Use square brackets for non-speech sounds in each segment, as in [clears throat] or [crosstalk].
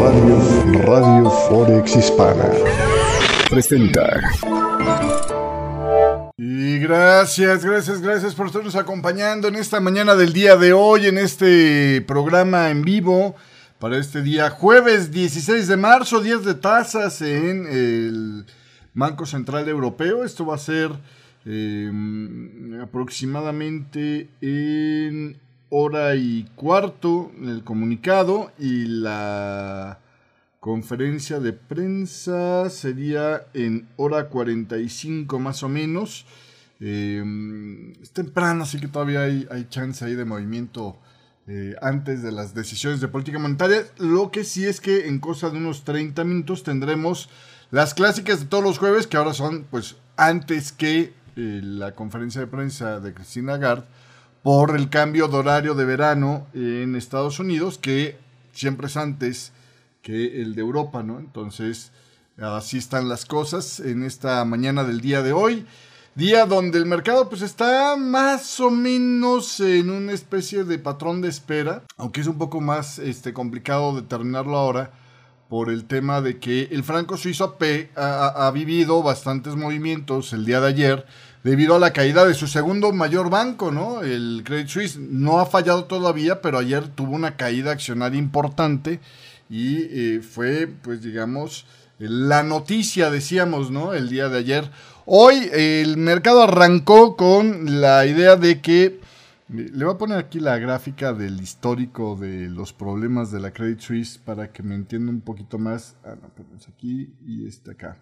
Radio, Radio Forex Hispana presenta. Y gracias, gracias, gracias por estarnos acompañando en esta mañana del día de hoy, en este programa en vivo para este día jueves 16 de marzo, 10 de tasas en el Banco Central Europeo. Esto va a ser eh, aproximadamente en hora y cuarto el comunicado y la conferencia de prensa sería en hora 45 más o menos. Eh, es temprano, así que todavía hay, hay chance ahí de movimiento eh, antes de las decisiones de política monetaria. Lo que sí es que en cosa de unos 30 minutos tendremos las clásicas de todos los jueves, que ahora son pues antes que eh, la conferencia de prensa de Cristina Lagarde por el cambio de horario de verano en Estados Unidos, que siempre es antes que el de Europa, ¿no? Entonces, así están las cosas en esta mañana del día de hoy. Día donde el mercado pues está más o menos en una especie de patrón de espera, aunque es un poco más este, complicado determinarlo ahora por el tema de que el franco suizo ha, ha vivido bastantes movimientos el día de ayer debido a la caída de su segundo mayor banco, ¿no? El Credit Suisse no ha fallado todavía, pero ayer tuvo una caída accionaria importante y eh, fue, pues digamos, la noticia, decíamos, ¿no? El día de ayer. Hoy el mercado arrancó con la idea de que, le voy a poner aquí la gráfica del histórico de los problemas de la Credit Suisse para que me entienda un poquito más. Ah, no, pues aquí y este acá.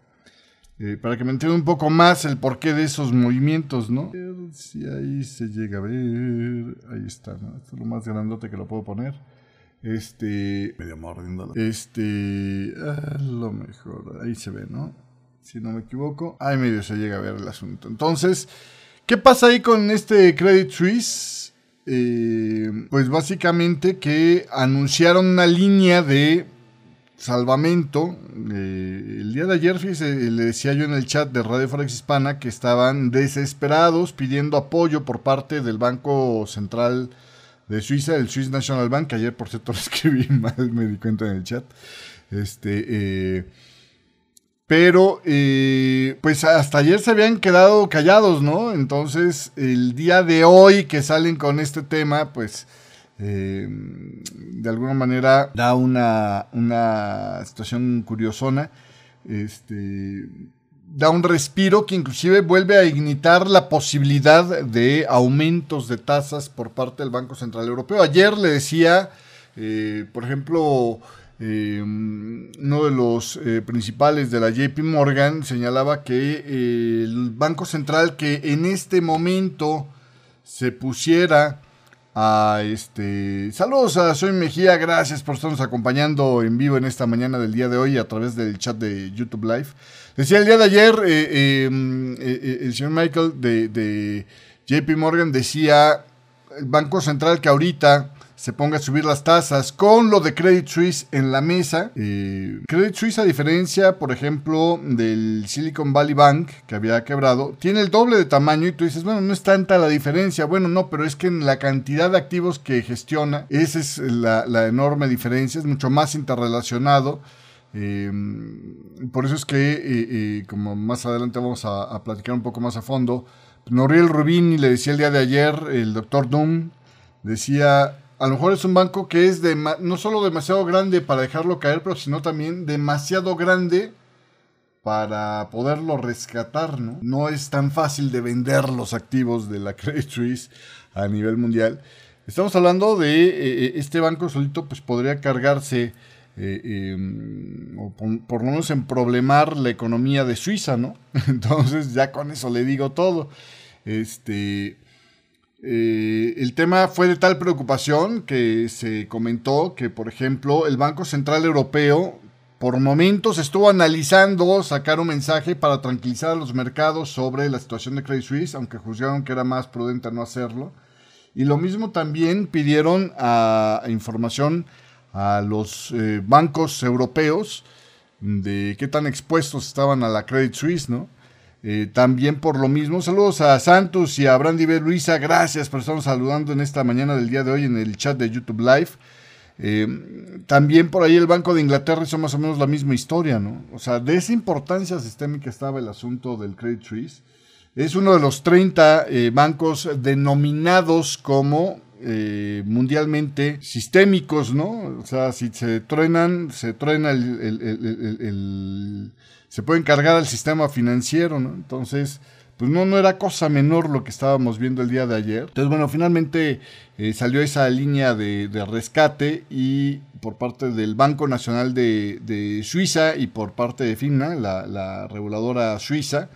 Eh, para que me entienda un poco más el porqué de esos movimientos, ¿no? Si ahí se llega a ver, ahí está, ¿no? Esto es lo más grandote que lo puedo poner. Este, medio mordiéndolo. Este, a lo mejor, ahí se ve, ¿no? Si no me equivoco, ahí medio se llega a ver el asunto. Entonces, ¿qué pasa ahí con este Credit Suisse? Eh, pues básicamente que anunciaron una línea de salvamento. Eh, el día de ayer, fíjese, le decía yo en el chat de Radio Forex Hispana que estaban desesperados pidiendo apoyo por parte del Banco Central de Suiza, el Swiss National Bank, ayer por cierto [laughs] lo escribí mal, me di cuenta en el chat. Este, eh, pero, eh, pues hasta ayer se habían quedado callados, ¿no? Entonces, el día de hoy que salen con este tema, pues eh, de alguna manera da una, una situación curiosona. Este, da un respiro que inclusive vuelve a ignitar la posibilidad de aumentos de tasas por parte del Banco Central Europeo. Ayer le decía, eh, por ejemplo, eh, uno de los principales de la JP Morgan señalaba que el Banco Central que en este momento se pusiera a este saludos a Soy Mejía, gracias por estarnos acompañando en vivo en esta mañana del día de hoy a través del chat de YouTube Live. Decía el día de ayer, eh, em, eh, eh, el señor Michael de, de JP Morgan decía, el Banco Central que ahorita se ponga a subir las tasas con lo de Credit Suisse en la mesa. Eh, Credit Suisse, a diferencia, por ejemplo, del Silicon Valley Bank, que había quebrado, tiene el doble de tamaño y tú dices, bueno, no es tanta la diferencia. Bueno, no, pero es que en la cantidad de activos que gestiona, esa es la, enorme diferencia, es mucho más interrelacionado. Eh, por eso es que, eh, como más adelante vamos a, platicar un poco más a fondo, Noriel Rubini le decía el día de ayer, el doctor Doom, decía, a lo mejor es un banco que es de, no solo demasiado grande para dejarlo caer, pero sino también demasiado grande para poderlo rescatar, ¿no? No es tan fácil de vender los activos de la [laughs] Credit Suisse a nivel mundial. Estamos hablando de eh, eh, este banco solito, pues podría cargarse, eh, em, o por, lo menos en problemar la economía de Suiza, ¿no? [laughs] Entonces ya con eso le digo todo. Este, eh, el tema fue de tal preocupación que se comentó que, por ejemplo, el Banco Central Europeo por momentos estuvo analizando sacar un mensaje para tranquilizar a los mercados sobre la situación de Credit Suisse, aunque juzgaron que era más prudente no hacerlo. Y lo mismo también pidieron información a los eh, bancos europeos de qué tan expuestos estaban a la Credit Suisse, ¿no? Eh, también por lo mismo, saludos a Santos y a Brandy B. Luisa, gracias por estarnos saludando en esta mañana del día de hoy en el chat de YouTube Live. Eh, también por ahí el Banco de Inglaterra hizo más o menos la misma historia, ¿no? O sea, de esa importancia sistémica estaba el asunto del Credit Suisse. Es uno de los 30 eh, bancos denominados como mundialmente sistémicos, ¿no? O sea, si se truenan, se truena el, se puede encargar al sistema financiero, ¿no? Entonces, pues no, no era cosa menor lo que estábamos viendo el día de ayer. Entonces, bueno, finalmente eh, salió esa línea de, rescate y por parte del Banco Nacional de, Suiza y por parte de FINA, la, reguladora suiza,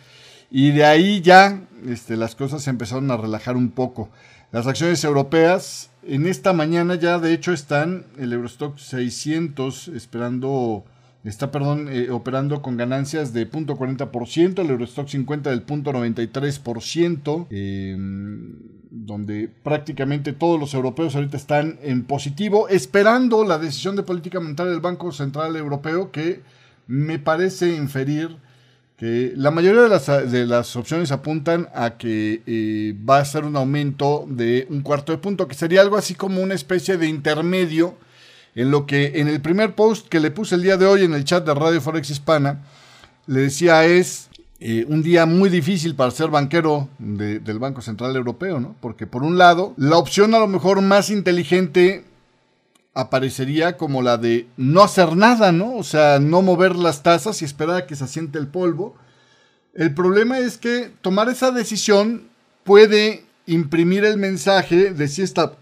y de ahí ya este, las cosas se empezaron a relajar un poco. Las acciones europeas en esta mañana ya de hecho están el Eurostock 600 esperando está, perdón, eh, operando con ganancias de 0.40%, el Eurostock 50 del 0.93%, eh, donde prácticamente todos los europeos ahorita están en positivo, esperando la decisión de política monetaria del Banco Central Europeo, que me parece inferir que la mayoría de las, de las opciones apuntan a que eh, va a ser un aumento de un cuarto de punto, que sería algo así como una especie de intermedio en lo que en el primer post que le puse el día de hoy en el chat de Radio Forex Hispana, le decía es eh, un día muy difícil para ser banquero del Banco Central Europeo, ¿no? Porque por un lado, la opción a lo mejor más inteligente aparecería como la de no hacer nada, ¿no? O sea, no mover las tasas y esperar a que se asiente el polvo. El problema es que tomar esa decisión puede imprimir el mensaje de si esta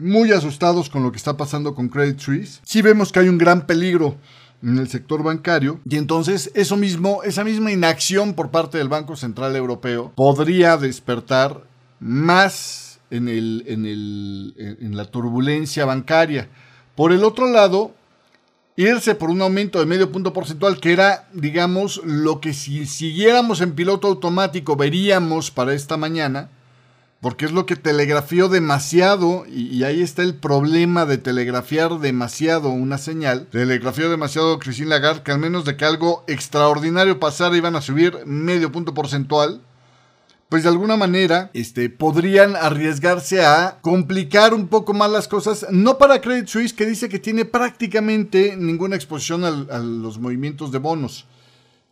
muy asustados con lo que está pasando con Credit Suisse. Sí vemos que hay un gran peligro en el sector bancario y entonces eso mismo, esa misma inacción por parte del Banco Central Europeo podría despertar más en, el, en, el, en la turbulencia bancaria. Por el otro lado, irse por un aumento de medio punto porcentual, que era, digamos, lo que si siguiéramos en piloto automático veríamos para esta mañana, porque es lo que telegrafió demasiado, y, ahí está el problema de telegrafiar demasiado una señal. Telegrafió demasiado Christine Lagarde, que al menos de que algo extraordinario pasara iban a subir medio punto porcentual. Pues de alguna manera este, podrían arriesgarse a complicar un poco más las cosas, no para Credit Suisse, que dice que tiene prácticamente ninguna exposición a los movimientos de bonos.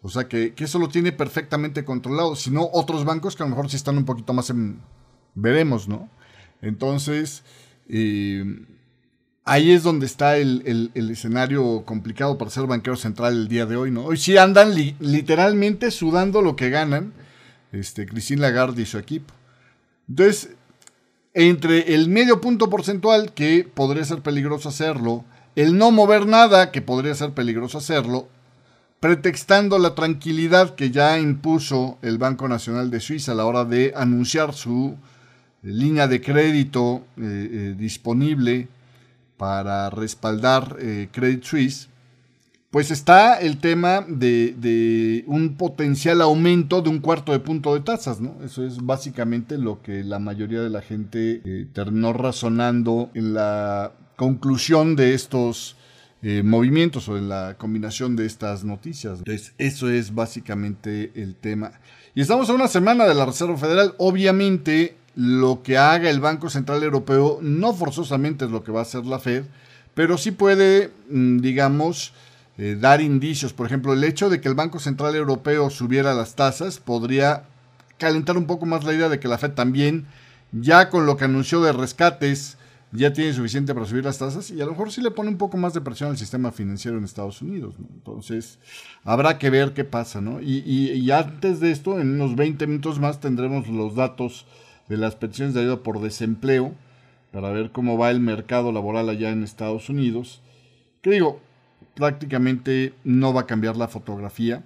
O sea que, que, eso lo tiene perfectamente controlado, sino otros bancos que a lo mejor sí están un poquito más en, veremos, ¿no? Entonces, eh, ahí es donde está el, escenario complicado para ser banquero central el día de hoy, ¿no? Hoy sí andan literalmente sudando lo que ganan este, Christine Lagarde y su equipo. Entonces, entre el medio punto porcentual, que podría ser peligroso hacerlo, el no mover nada, que podría ser peligroso hacerlo, pretextando la tranquilidad que ya impuso el Banco Nacional de Suiza a la hora de anunciar su línea de crédito eh, eh, disponible para respaldar eh, Credit Suisse, pues está el tema de, un potencial aumento de un cuarto de punto de tasas, ¿no? Eso es básicamente lo que la mayoría de la gente terminó razonando en la conclusión de estos movimientos o en la combinación de estas noticias. Entonces, eso es básicamente el tema. Y estamos a una semana de la Reserva Federal. Obviamente, lo que haga el Banco Central Europeo no forzosamente es lo que va a hacer la Fed, pero sí puede, mm, digamos, eh, dar indicios. Por ejemplo, el hecho de que el Banco Central Europeo subiera las tasas podría calentar un poco más la idea de que la Fed también, ya con lo que anunció de rescates, ya tiene suficiente para subir las tasas y a lo mejor sí le pone un poco más de presión al sistema financiero en Estados Unidos. Entonces, habrá que ver qué pasa. ¿no? Y, antes de esto, en unos 20 minutos más, tendremos los datos de las peticiones de ayuda por desempleo para ver cómo va el mercado laboral allá en Estados Unidos. Que digo, prácticamente no va a cambiar la fotografía.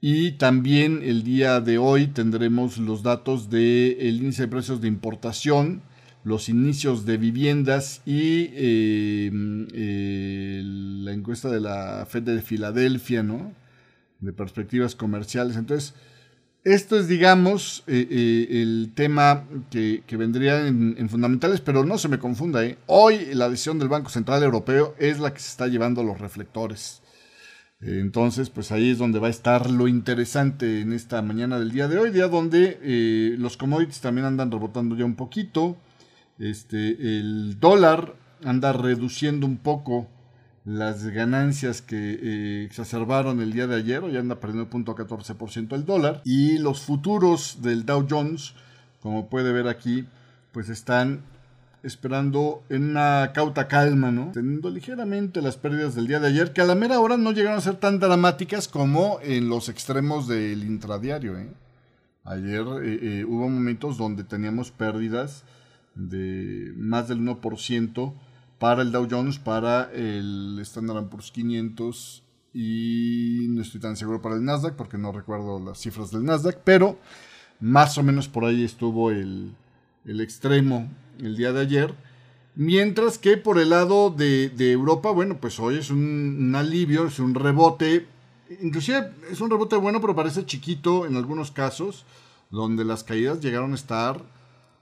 Y también el día de hoy tendremos los datos del índice de precios de importación, los inicios de viviendas y eh, eh, la encuesta de la Fed de Filadelfia, ¿no? De perspectivas comerciales. Entonces, esto es, digamos, eh, eh, el tema que, vendría en, fundamentales, pero no se me confunda. ¿eh? Hoy la decisión del Banco Central Europeo es la que se está llevando los reflectores. entonces, pues ahí es donde va a estar lo interesante en esta mañana del día de hoy, día donde los commodities también andan rebotando ya un poquito. Este, el dólar anda reduciendo un poco las ganancias que eh, exacerbaron el día de ayer, hoy anda perdiendo 0.14% el dólar, y los futuros del Dow Jones, como puede ver aquí, pues están esperando en una cauta calma, ¿no? Teniendo ligeramente las pérdidas del día de ayer, que a la mera hora no llegaron a ser tan dramáticas como en los extremos del intradiario, ¿eh? Ayer eh, eh, hubo momentos donde teníamos pérdidas de más del 1% para el Dow Jones, para el Standard Poor's 500 y no estoy tan seguro para el Nasdaq porque no recuerdo las cifras del Nasdaq, pero más o menos por ahí estuvo el, extremo el día de ayer. Mientras que por el lado de, Europa, bueno, pues hoy es un, alivio, es un rebote. Inclusive es un rebote bueno, pero parece chiquito en algunos casos, donde las caídas llegaron a estar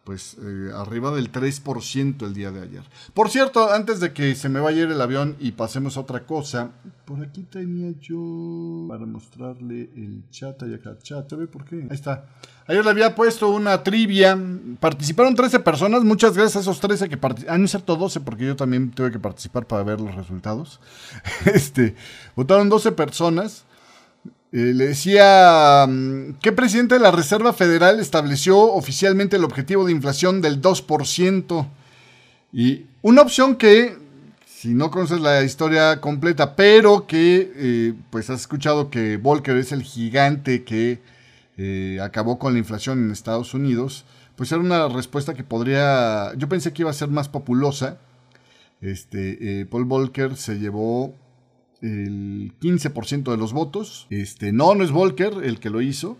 pues eh, arriba del 3% el día de ayer. Por cierto, antes de que se me vaya el avión y pasemos a otra cosa, por aquí tenía yo para mostrarle el chat, y acá chat, ¿ve por qué? Ahí está. Ayer le había puesto una trivia, participaron 13 personas, muchas gracias a esos 13 que participaron, ah, no cierto 12 porque yo también tuve que participar para ver los resultados. [laughs] este, votaron 12 personas. Eh, le decía, mm, ¿qué presidente de la Reserva Federal estableció oficialmente el objetivo de inflación del 2%? Y una opción que, si no conoces la historia completa, pero que eh, pues has escuchado que Volcker es el gigante que eh, acabó con la inflación en Estados Unidos, pues era una respuesta que podría, yo pensé que iba a ser más populosa. Este, Paul Volcker se llevó el 15% de los votos. Este, no, no es Volker el que lo hizo.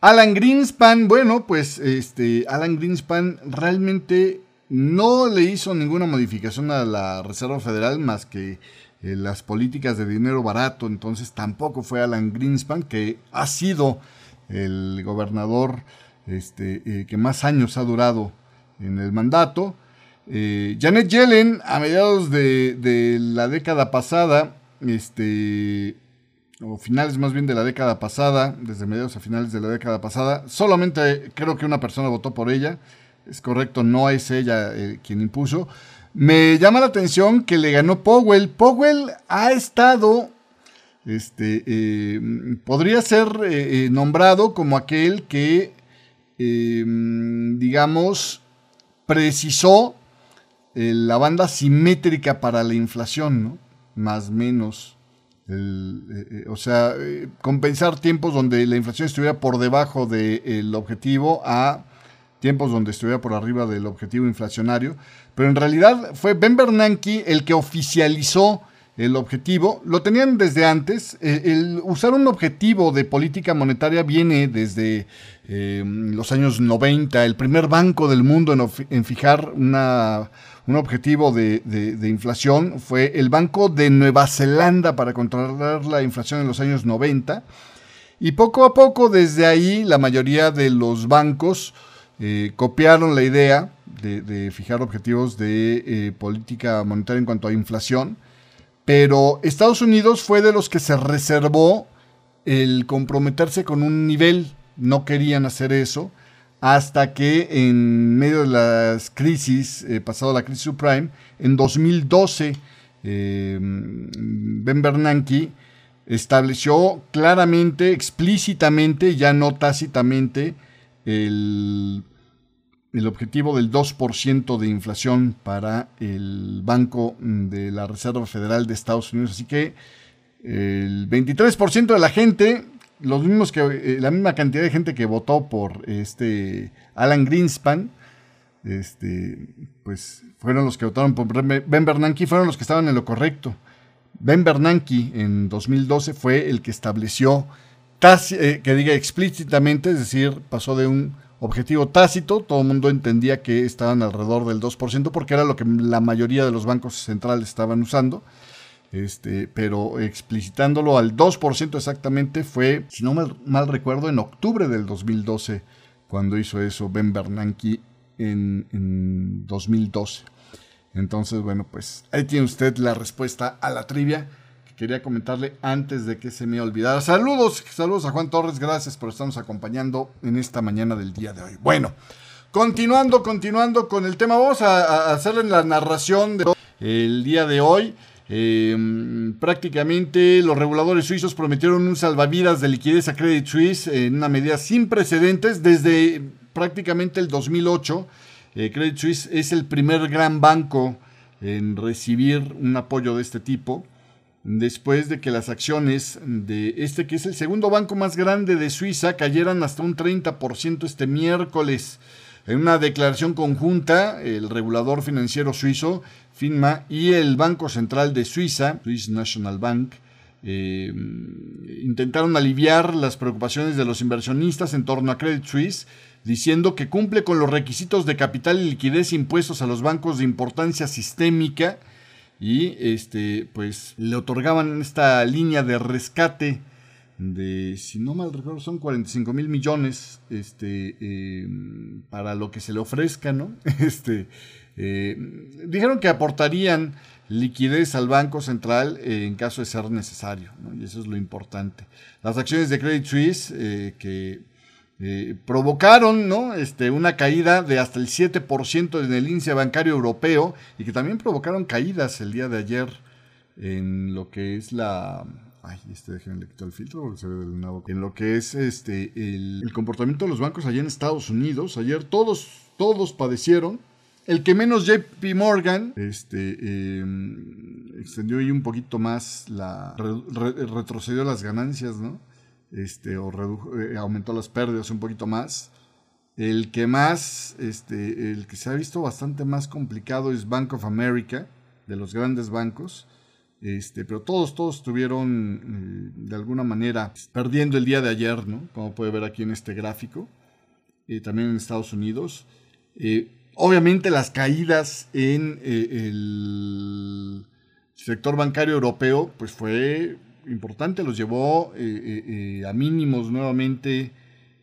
Alan Greenspan, bueno, pues este, Alan Greenspan realmente no le hizo ninguna modificación a la Reserva Federal más que eh, las políticas de dinero barato. Entonces tampoco fue Alan Greenspan, que ha sido el gobernador este, eh, que más años ha durado en el mandato. Eh, Janet Yellen, a mediados de, de la década pasada, este, o finales más bien de la década pasada, desde mediados a finales de la década pasada. Solamente creo que una persona votó por ella. Es correcto, no es ella eh, quien impuso. Me llama la atención que le ganó Powell. Powell ha estado, este, eh, podría ser eh, nombrado como aquel que, digamos, precisó la banda simétrica para la inflación, ¿no? Más menos. Eh, eh, o sea, eh, compensar tiempos donde la inflación estuviera por debajo del objetivo a tiempos donde estuviera por arriba del objetivo inflacionario. Pero en realidad fue Ben Bernanke el que oficializó el objetivo. Lo tenían desde antes. Usar un objetivo de política monetaria viene desde los años 90. El primer banco del mundo en, en fijar una un objetivo de, inflación fue el Banco de Nueva Zelanda para controlar la inflación en los años 90. Y poco a poco desde ahí la mayoría de los bancos eh, copiaron la idea de, fijar objetivos de eh, política monetaria en cuanto a inflación. Pero Estados Unidos fue de los que se reservó el comprometerse con un nivel. No querían hacer eso hasta que en medio de las crisis, eh, pasado la crisis subprime, en 2012, eh, Ben Bernanke estableció claramente, explícitamente, ya no tácitamente, el, el objetivo del 2% de inflación para el Banco de la Reserva Federal de Estados Unidos. Así que el 23% de la gente los mismos que eh, la misma cantidad de gente que votó por este Alan Greenspan, este, pues fueron los que votaron por Ben Bernanke, fueron los que estaban en lo correcto. Ben Bernanke en 2012 fue el que estableció, eh, que diga explícitamente, es decir, pasó de un objetivo tácito, todo el mundo entendía que estaban alrededor del 2%, porque era lo que la mayoría de los bancos centrales estaban usando este, pero explicitándolo al 2% exactamente fue, si no mal, recuerdo, en octubre del 2012, cuando hizo eso Ben Bernanke en, en 2012. Entonces, bueno, pues ahí tiene usted la respuesta a la trivia que quería comentarle antes de que se me olvidara. Saludos, saludos a Juan Torres, gracias por estarnos acompañando en esta mañana del día de hoy. Bueno, continuando, continuando con el tema, vamos a, a hacerle la narración de el día de hoy. Em, prácticamente los reguladores suizos prometieron un salvavidas de liquidez a Credit Suisse en una medida sin precedentes desde prácticamente el 2008. Eh, Credit Suisse es el primer gran banco en recibir un apoyo de este tipo después de que las acciones de este, que es el segundo banco más grande de Suiza, cayeran hasta un 30% este miércoles. En una declaración conjunta, el regulador financiero suizo, FINMA, y el Banco Central de Suiza, Swiss National Bank, eh, intentaron aliviar las preocupaciones de los inversionistas en torno a Credit Suisse, diciendo que cumple con los requisitos de capital y liquidez impuestos a los bancos de importancia sistémica y este pues le otorgaban esta línea de rescate de si no mal recuerdo son 45 mil millones este em, para lo que se le ofrezca no [laughs] este eh, dijeron que aportarían liquidez al banco central en caso de ser necesario y eso es lo importante las acciones de Credit Suisse eh, que eh, provocaron ¿no? este, una caída de hasta el 7% en el índice bancario europeo y que también provocaron caídas el día de ayer en lo que es la... Ay, este déjenme el filtro. En lo que es este el, comportamiento de los bancos allá en Estados Unidos. Ayer todos, todos padecieron. El que menos JP Morgan este, em, extendió un poquito más la... retrocedió las ganancias, ¿no? este, o eh, aumentó las pérdidas un poquito más. El que más, este, el que se ha visto bastante más complicado es Bank of America, de los grandes bancos. Este, pero todos, todos estuvieron eh, de alguna manera perdiendo el día de ayer, ¿no? Como puede ver aquí en este gráfico. y también en Estados Unidos. Eh, obviamente las caídas en el sector bancario europeo, pues fue importante, los llevó eh, eh, eh, a mínimos nuevamente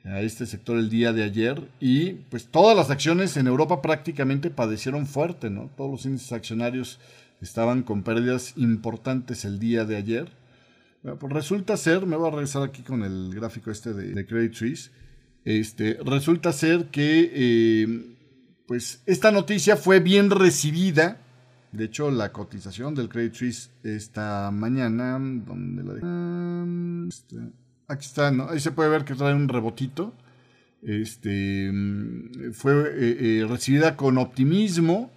a este sector el día de ayer y pues todas las acciones en Europa prácticamente padecieron fuerte, ¿no? Todos los índices accionarios estaban con pérdidas importantes el día de ayer. pues resulta ser, me voy a regresar aquí con el gráfico este de, Credit Suisse, este, resulta ser que pues esta noticia fue bien recibida de hecho, la cotización del Credit Suisse esta mañana, la este, aquí está. Ahí se puede ver que trae un rebotito. Este fue eh, eh, recibida con optimismo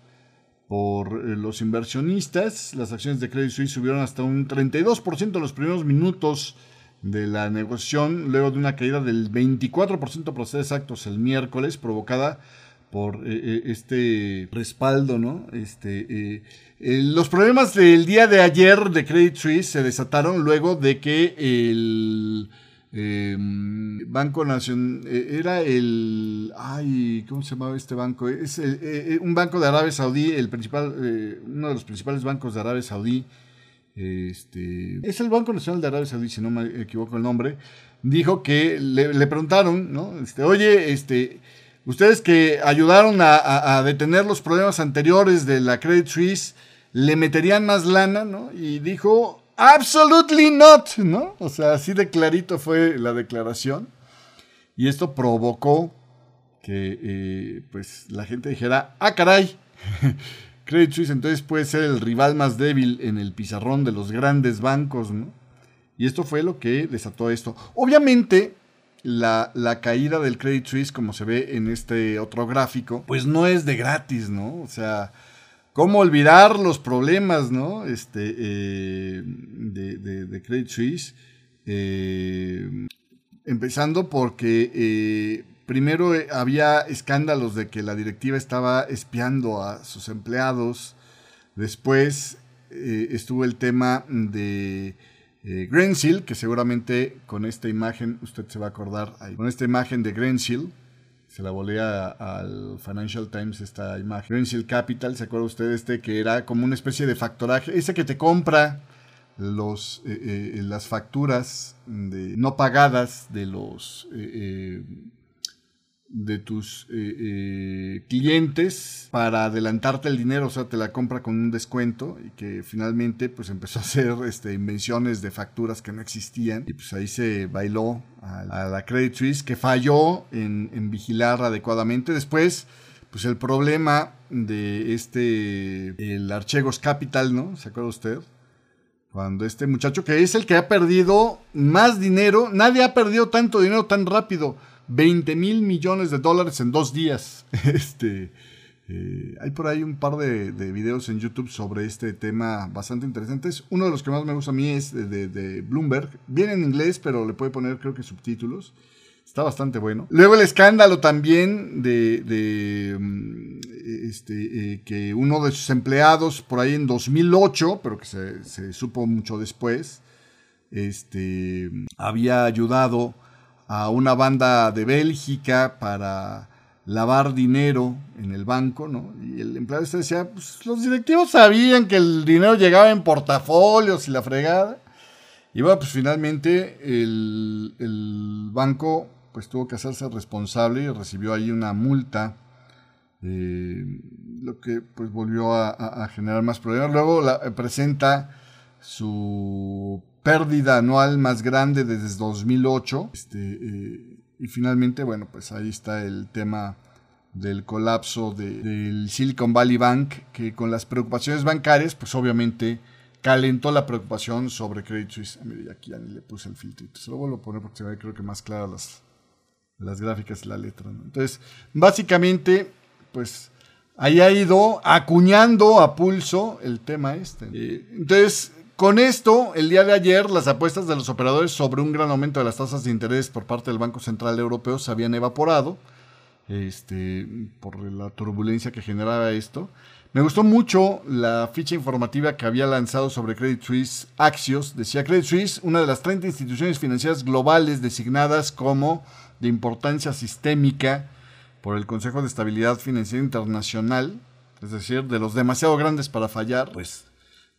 por eh, los inversionistas. Las acciones de Credit Suisse subieron hasta un 32% en los primeros minutos de la negociación, luego de una caída del 24% por ser exactos el miércoles, provocada por eh, eh, este respaldo, ¿no? Este, eh, los problemas del día de ayer de Credit Suisse se desataron luego de que el em, Banco Nacional era el, ay, ¿cómo se llamaba este banco? Es un banco de Arabia Saudí, el principal, uno de los principales bancos de Arabia Saudí. Este, es el Banco Nacional de Arabia Saudí, si no me equivoco el nombre, dijo que le, le preguntaron, ¿no? Este, oye, este, Ustedes que ayudaron a, detener los problemas anteriores de la Credit Suisse, ¿le meterían más lana? ¿no? Y dijo, absolutely not, ¿no? O sea, así de clarito fue la declaración. Y esto provocó que eh, pues la gente dijera, ah, caray, [laughs] Credit Suisse entonces puede ser el rival más débil en el pizarrón de los grandes bancos, ¿no? Y esto fue lo que desató esto. Obviamente, la, caída del Credit Suisse, como se ve en este otro gráfico, pues no es de gratis, ¿no? O sea, ¿cómo olvidar los problemas, ¿no? Este, eh, de, Credit Suisse. Eh, empezando porque eh, primero primero había escándalos de que la directiva estaba espiando a sus empleados. Después estuvo el tema de eh, que seguramente con esta imagen usted se va a acordar, ahí, con esta imagen de Grensil, se la volea al Financial Times esta imagen. Grensil Capital, ¿se acuerda usted este que era como una especie de factoraje? Ese que te compra los, eh, eh, las facturas no pagadas de los de tus eh, eh, clientes para adelantarte el dinero, o sea, te la compra con un descuento y que finalmente pues empezó a hacer este, invenciones de facturas que no existían y pues ahí se bailó a, la Credit Suisse que falló en, vigilar adecuadamente. Después pues el problema de este, el Archegos Capital, ¿no? ¿Se acuerda usted? Cuando este muchacho, que es el que ha perdido más dinero, nadie ha perdido tanto dinero tan rápido, 20 mil millones de dólares en dos días. [laughs] Este, eh, hay por ahí un par de, videos en YouTube sobre este tema bastante interesantes. Uno de los que más me gusta a mí es de, Bloomberg. Viene en inglés, pero le puede poner creo que subtítulos. Está bastante bueno. Luego el escándalo también de, mm, este, eh, que uno de sus empleados por ahí en 2008, pero que se, supo mucho después, este, había ayudado a una banda de Bélgica para lavar dinero en el banco, ¿no? Y el empleado este decía, pues los directivos sabían que el dinero llegaba en portafolios y la fregada. Y bueno, pues finalmente el, el banco pues tuvo que hacerse responsable y recibió ahí una multa, eh, lo que pues volvió a, generar más problemas. Luego eh, presenta su pérdida anual más grande desde 2008. Este, eh, y finalmente, bueno, pues ahí está el tema del colapso del Silicon Valley Bank, que con las preocupaciones bancarias, pues obviamente calentó la preocupación sobre Credit Suisse. Mira, aquí ya le puse el filtrito. Se lo vuelvo a poner porque se ve creo que más claras las, las gráficas y la letra. Entonces, básicamente, pues ahí ha ido acuñando a pulso el tema este. Eh, entonces, con esto, el día de ayer, las apuestas de los operadores sobre un gran aumento de las tasas de interés por parte del Banco Central Europeo se habían evaporado este, por la turbulencia que generaba esto. Me gustó mucho la ficha informativa que había lanzado sobre Credit Suisse Axios. Decía Credit Suisse, una de las 30 instituciones financieras globales designadas como de importancia sistémica por el Consejo de Estabilidad Financiera Internacional, es decir, de los demasiado grandes para fallar, pues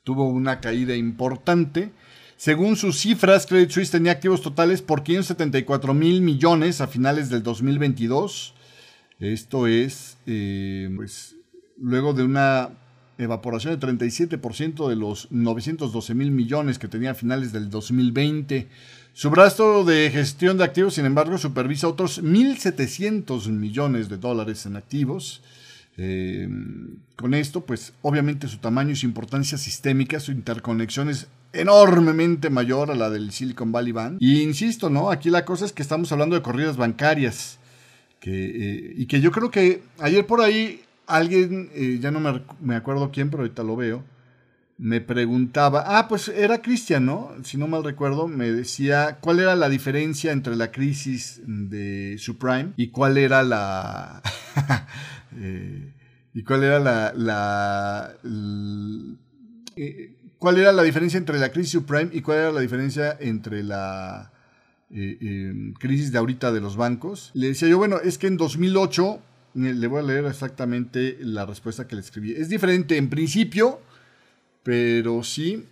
tuvo una caída importante. Según sus cifras, Credit Suisse tenía activos totales por 574 mil millones a finales del 2022. Esto es, eh, pues, luego de una evaporación de 37% de los 912 mil millones que tenía a finales del 2020. Su brazo de gestión de activos, sin embargo, supervisa otros 1.700 millones de dólares en activos. Eh, con esto, pues obviamente su tamaño y su importancia sistémica, su interconexión es enormemente mayor a la del Silicon Valley Bank. Y insisto, ¿no? Aquí la cosa es que estamos hablando de corridas bancarias. Que, eh, y que yo creo que ayer por ahí alguien, eh, ya no me, me acuerdo quién, pero ahorita lo veo, me preguntaba, ah, pues era Cristian, ¿no? Si no mal recuerdo, me decía cuál era la diferencia entre la crisis de subprime y cuál era la... [laughs] Eh, y cuál era la... la, eh, cuál era la diferencia entre la crisis subprime y cuál era la diferencia entre la eh, crisis de ahorita de los bancos. Le decía yo, bueno, es que en 2008, le voy a leer exactamente la respuesta que le escribí. Es diferente en principio pero si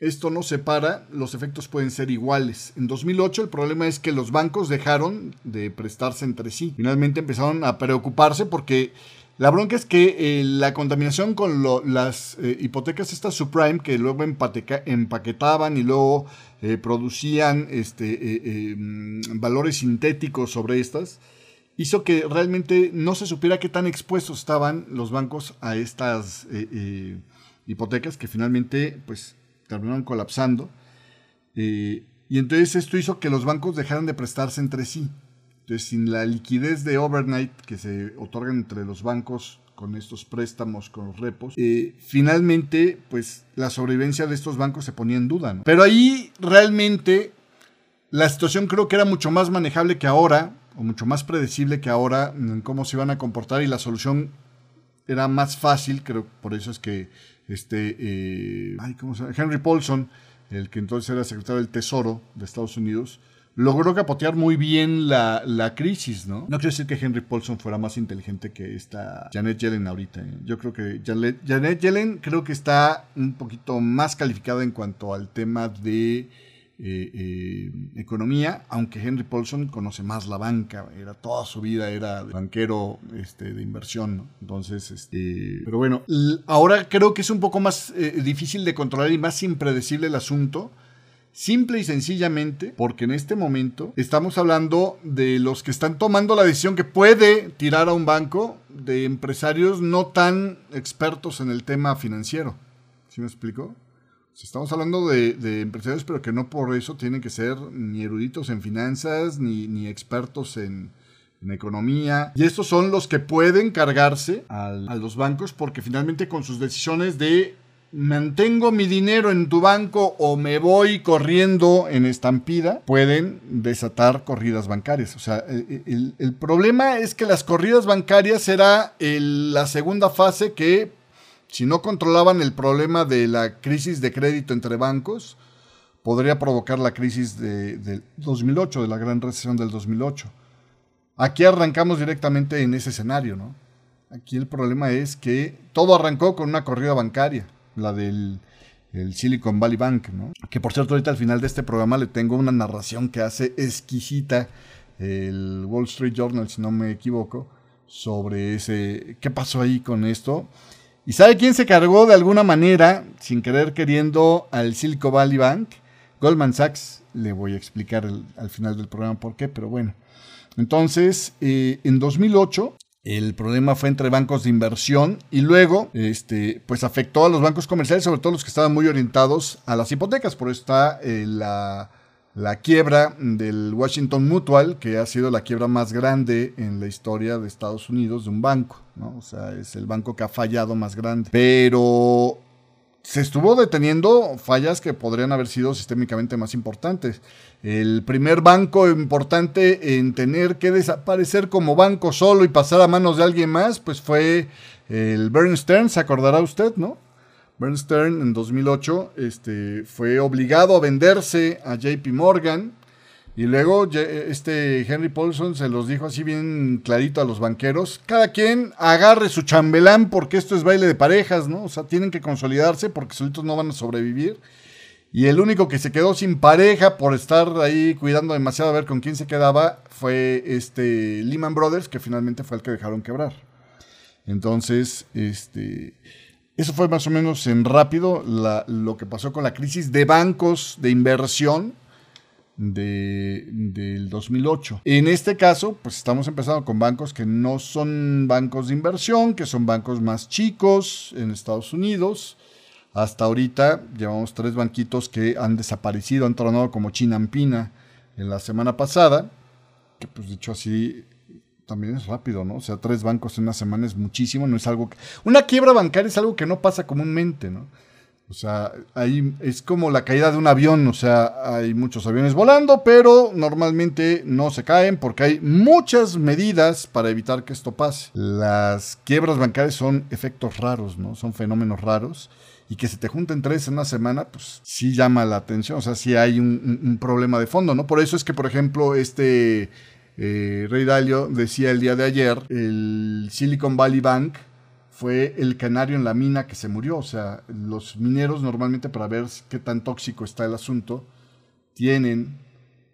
esto no se para, los efectos pueden ser iguales. En 2008 el problema es que los bancos dejaron de prestarse entre sí. Finalmente empezaron a preocuparse porque la bronca es que eh, la contaminación con las eh, hipotecas estas subprime que luego empaquetaban y luego eh, producían este, mm, valores sintéticos sobre estas, hizo que realmente no se supiera qué tan expuestos estaban los bancos a estas hipotecas que finalmente pues terminaron colapsando. Eh, y entonces esto hizo que los bancos dejaran de prestarse entre sí. Entonces, sin la liquidez de overnight que se otorgan entre los bancos con estos préstamos, con los repos, eh, finalmente, pues la sobrevivencia de estos bancos se ponía en duda. Pero ahí realmente la situación creo que era mucho más manejable que ahora, o mucho más predecible que ahora en cómo se iban a comportar y la solución era más fácil, creo, por eso es que este, eh, Henry Paulson, el que entonces era secretario del Tesoro de Estados Unidos, logró capotear muy bien la, crisis, ¿no? No quiero decir que Henry Paulson fuera más inteligente que esta Janet Yellen ahorita. ¿eh? Yo creo que Janet Yellen creo que está un poquito más calificada en cuanto al tema de eh, eh, economía, aunque Henry Paulson conoce más la banca, era toda su vida era banquero este, de inversión, entonces, este, pero bueno, ahora creo que es un poco más eh, difícil de controlar y más impredecible el asunto. Simple y sencillamente porque en este momento estamos hablando de los que están tomando la decisión que puede tirar a un banco de empresarios no tan expertos en el tema financiero. ¿Sí me explico? Estamos hablando de, empresarios, pero que no por eso tienen que ser ni eruditos en finanzas, ni, expertos en, economía. Y estos son los que pueden cargarse a los bancos porque finalmente con sus decisiones de mantengo mi dinero en tu banco o me voy corriendo en estampida, pueden desatar corridas bancarias. O sea, el, problema es que las corridas bancarias era la segunda fase que si no controlaban el problema de la crisis de crédito entre bancos, podría provocar la crisis de, 2008, de la gran recesión del 2008. Aquí arrancamos directamente en ese escenario, ¿no? Aquí el problema es que todo arrancó con una corrida bancaria, la del Silicon Valley Bank, ¿no? Que por cierto, ahorita al final de este programa le tengo una narración que hace exquisita el Wall Street Journal, si no me equivoco, sobre ese qué pasó ahí con esto. ¿Y sabe quién se cargó de alguna manera, sin querer queriendo, al Silicon Valley Bank? Goldman Sachs. Le voy a explicar al final del programa por qué, pero bueno. Entonces, eh, en 2008, el problema fue entre bancos de inversión y luego, este, pues afectó a los bancos comerciales, sobre todo los que estaban muy orientados a las hipotecas. Por eso está eh, la la quiebra del Washington Mutual, que ha sido la quiebra más grande en la historia de Estados Unidos de un banco, ¿no? O sea, es el banco que ha fallado más grande. Pero se estuvo deteniendo fallas que podrían haber sido sistémicamente más importantes. El primer banco importante en tener que desaparecer como banco solo y pasar a manos de alguien más, pues fue el Bernstein, se acordará usted, ¿no? Bernstein en 2008 este, fue obligado a venderse a JP Morgan y luego este Henry Paulson se los dijo así bien clarito a los banqueros, cada quien agarre su chambelán porque esto es baile de parejas, ¿no? O sea, tienen que consolidarse porque solitos no van a sobrevivir. Y el único que se quedó sin pareja por estar ahí cuidando demasiado a ver con quién se quedaba fue este Lehman Brothers, que finalmente fue el que dejaron quebrar. Entonces, este eso fue más o menos en rápido lo que pasó con la crisis de bancos de inversión del 2008. En este caso, pues estamos empezando con bancos que no son bancos de inversión, que son bancos más chicos en Estados Unidos. Hasta ahorita llevamos tres banquitos que han desaparecido, han tornado como chinampina en la semana pasada, que pues dicho así también es rápido, ¿no? O sea, tres bancos en una semana es muchísimo, no es algo que... Una quiebra bancaria es algo que no pasa comúnmente, ¿no? O sea, ahí es como la caída de un avión, o sea, hay muchos aviones volando, pero normalmente no se caen porque hay muchas medidas para evitar que esto pase. Las quiebras bancarias son efectos raros, ¿no? Son fenómenos raros y que se te junten tres en una semana, pues sí llama la atención, o sea, sí hay un, un problema de fondo, ¿no? Por eso es que, por ejemplo, este eh, Rey Dalio decía el día de ayer, el Silicon Valley Bank fue el canario en la mina que se murió. O sea, los mineros normalmente para ver qué tan tóxico está el asunto, tienen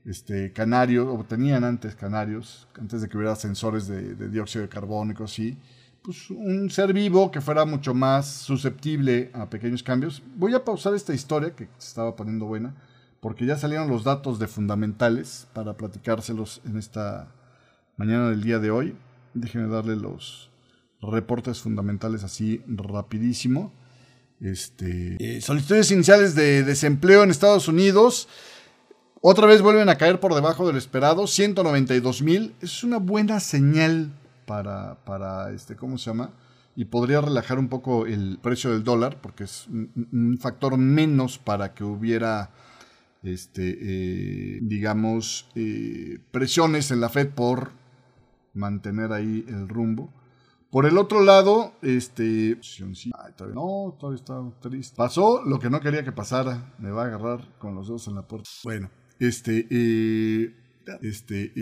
este, canarios, o tenían antes canarios, antes de que hubiera sensores de, dióxido de carbono y. Pues un ser vivo que fuera mucho más susceptible a pequeños cambios. Voy a pausar esta historia que se estaba poniendo buena porque ya salieron los datos de fundamentales para platicárselos en esta mañana del día de hoy. Déjenme darle los reportes fundamentales así rapidísimo. Este, eh, solicitudes iniciales de desempleo en Estados Unidos. Otra vez vuelven a caer por debajo del esperado, 192 mil. Es una buena señal para, para, este, ¿cómo se llama? Y podría relajar un poco el precio del dólar, porque es un factor menos para que hubiera este, eh, digamos, eh, presiones en la Fed por mantener ahí el rumbo. Por el otro lado, este. no, todavía está triste. Pasó lo que no quería que pasara. Me va a agarrar con los dedos en la puerta. Bueno, este. Eh, este.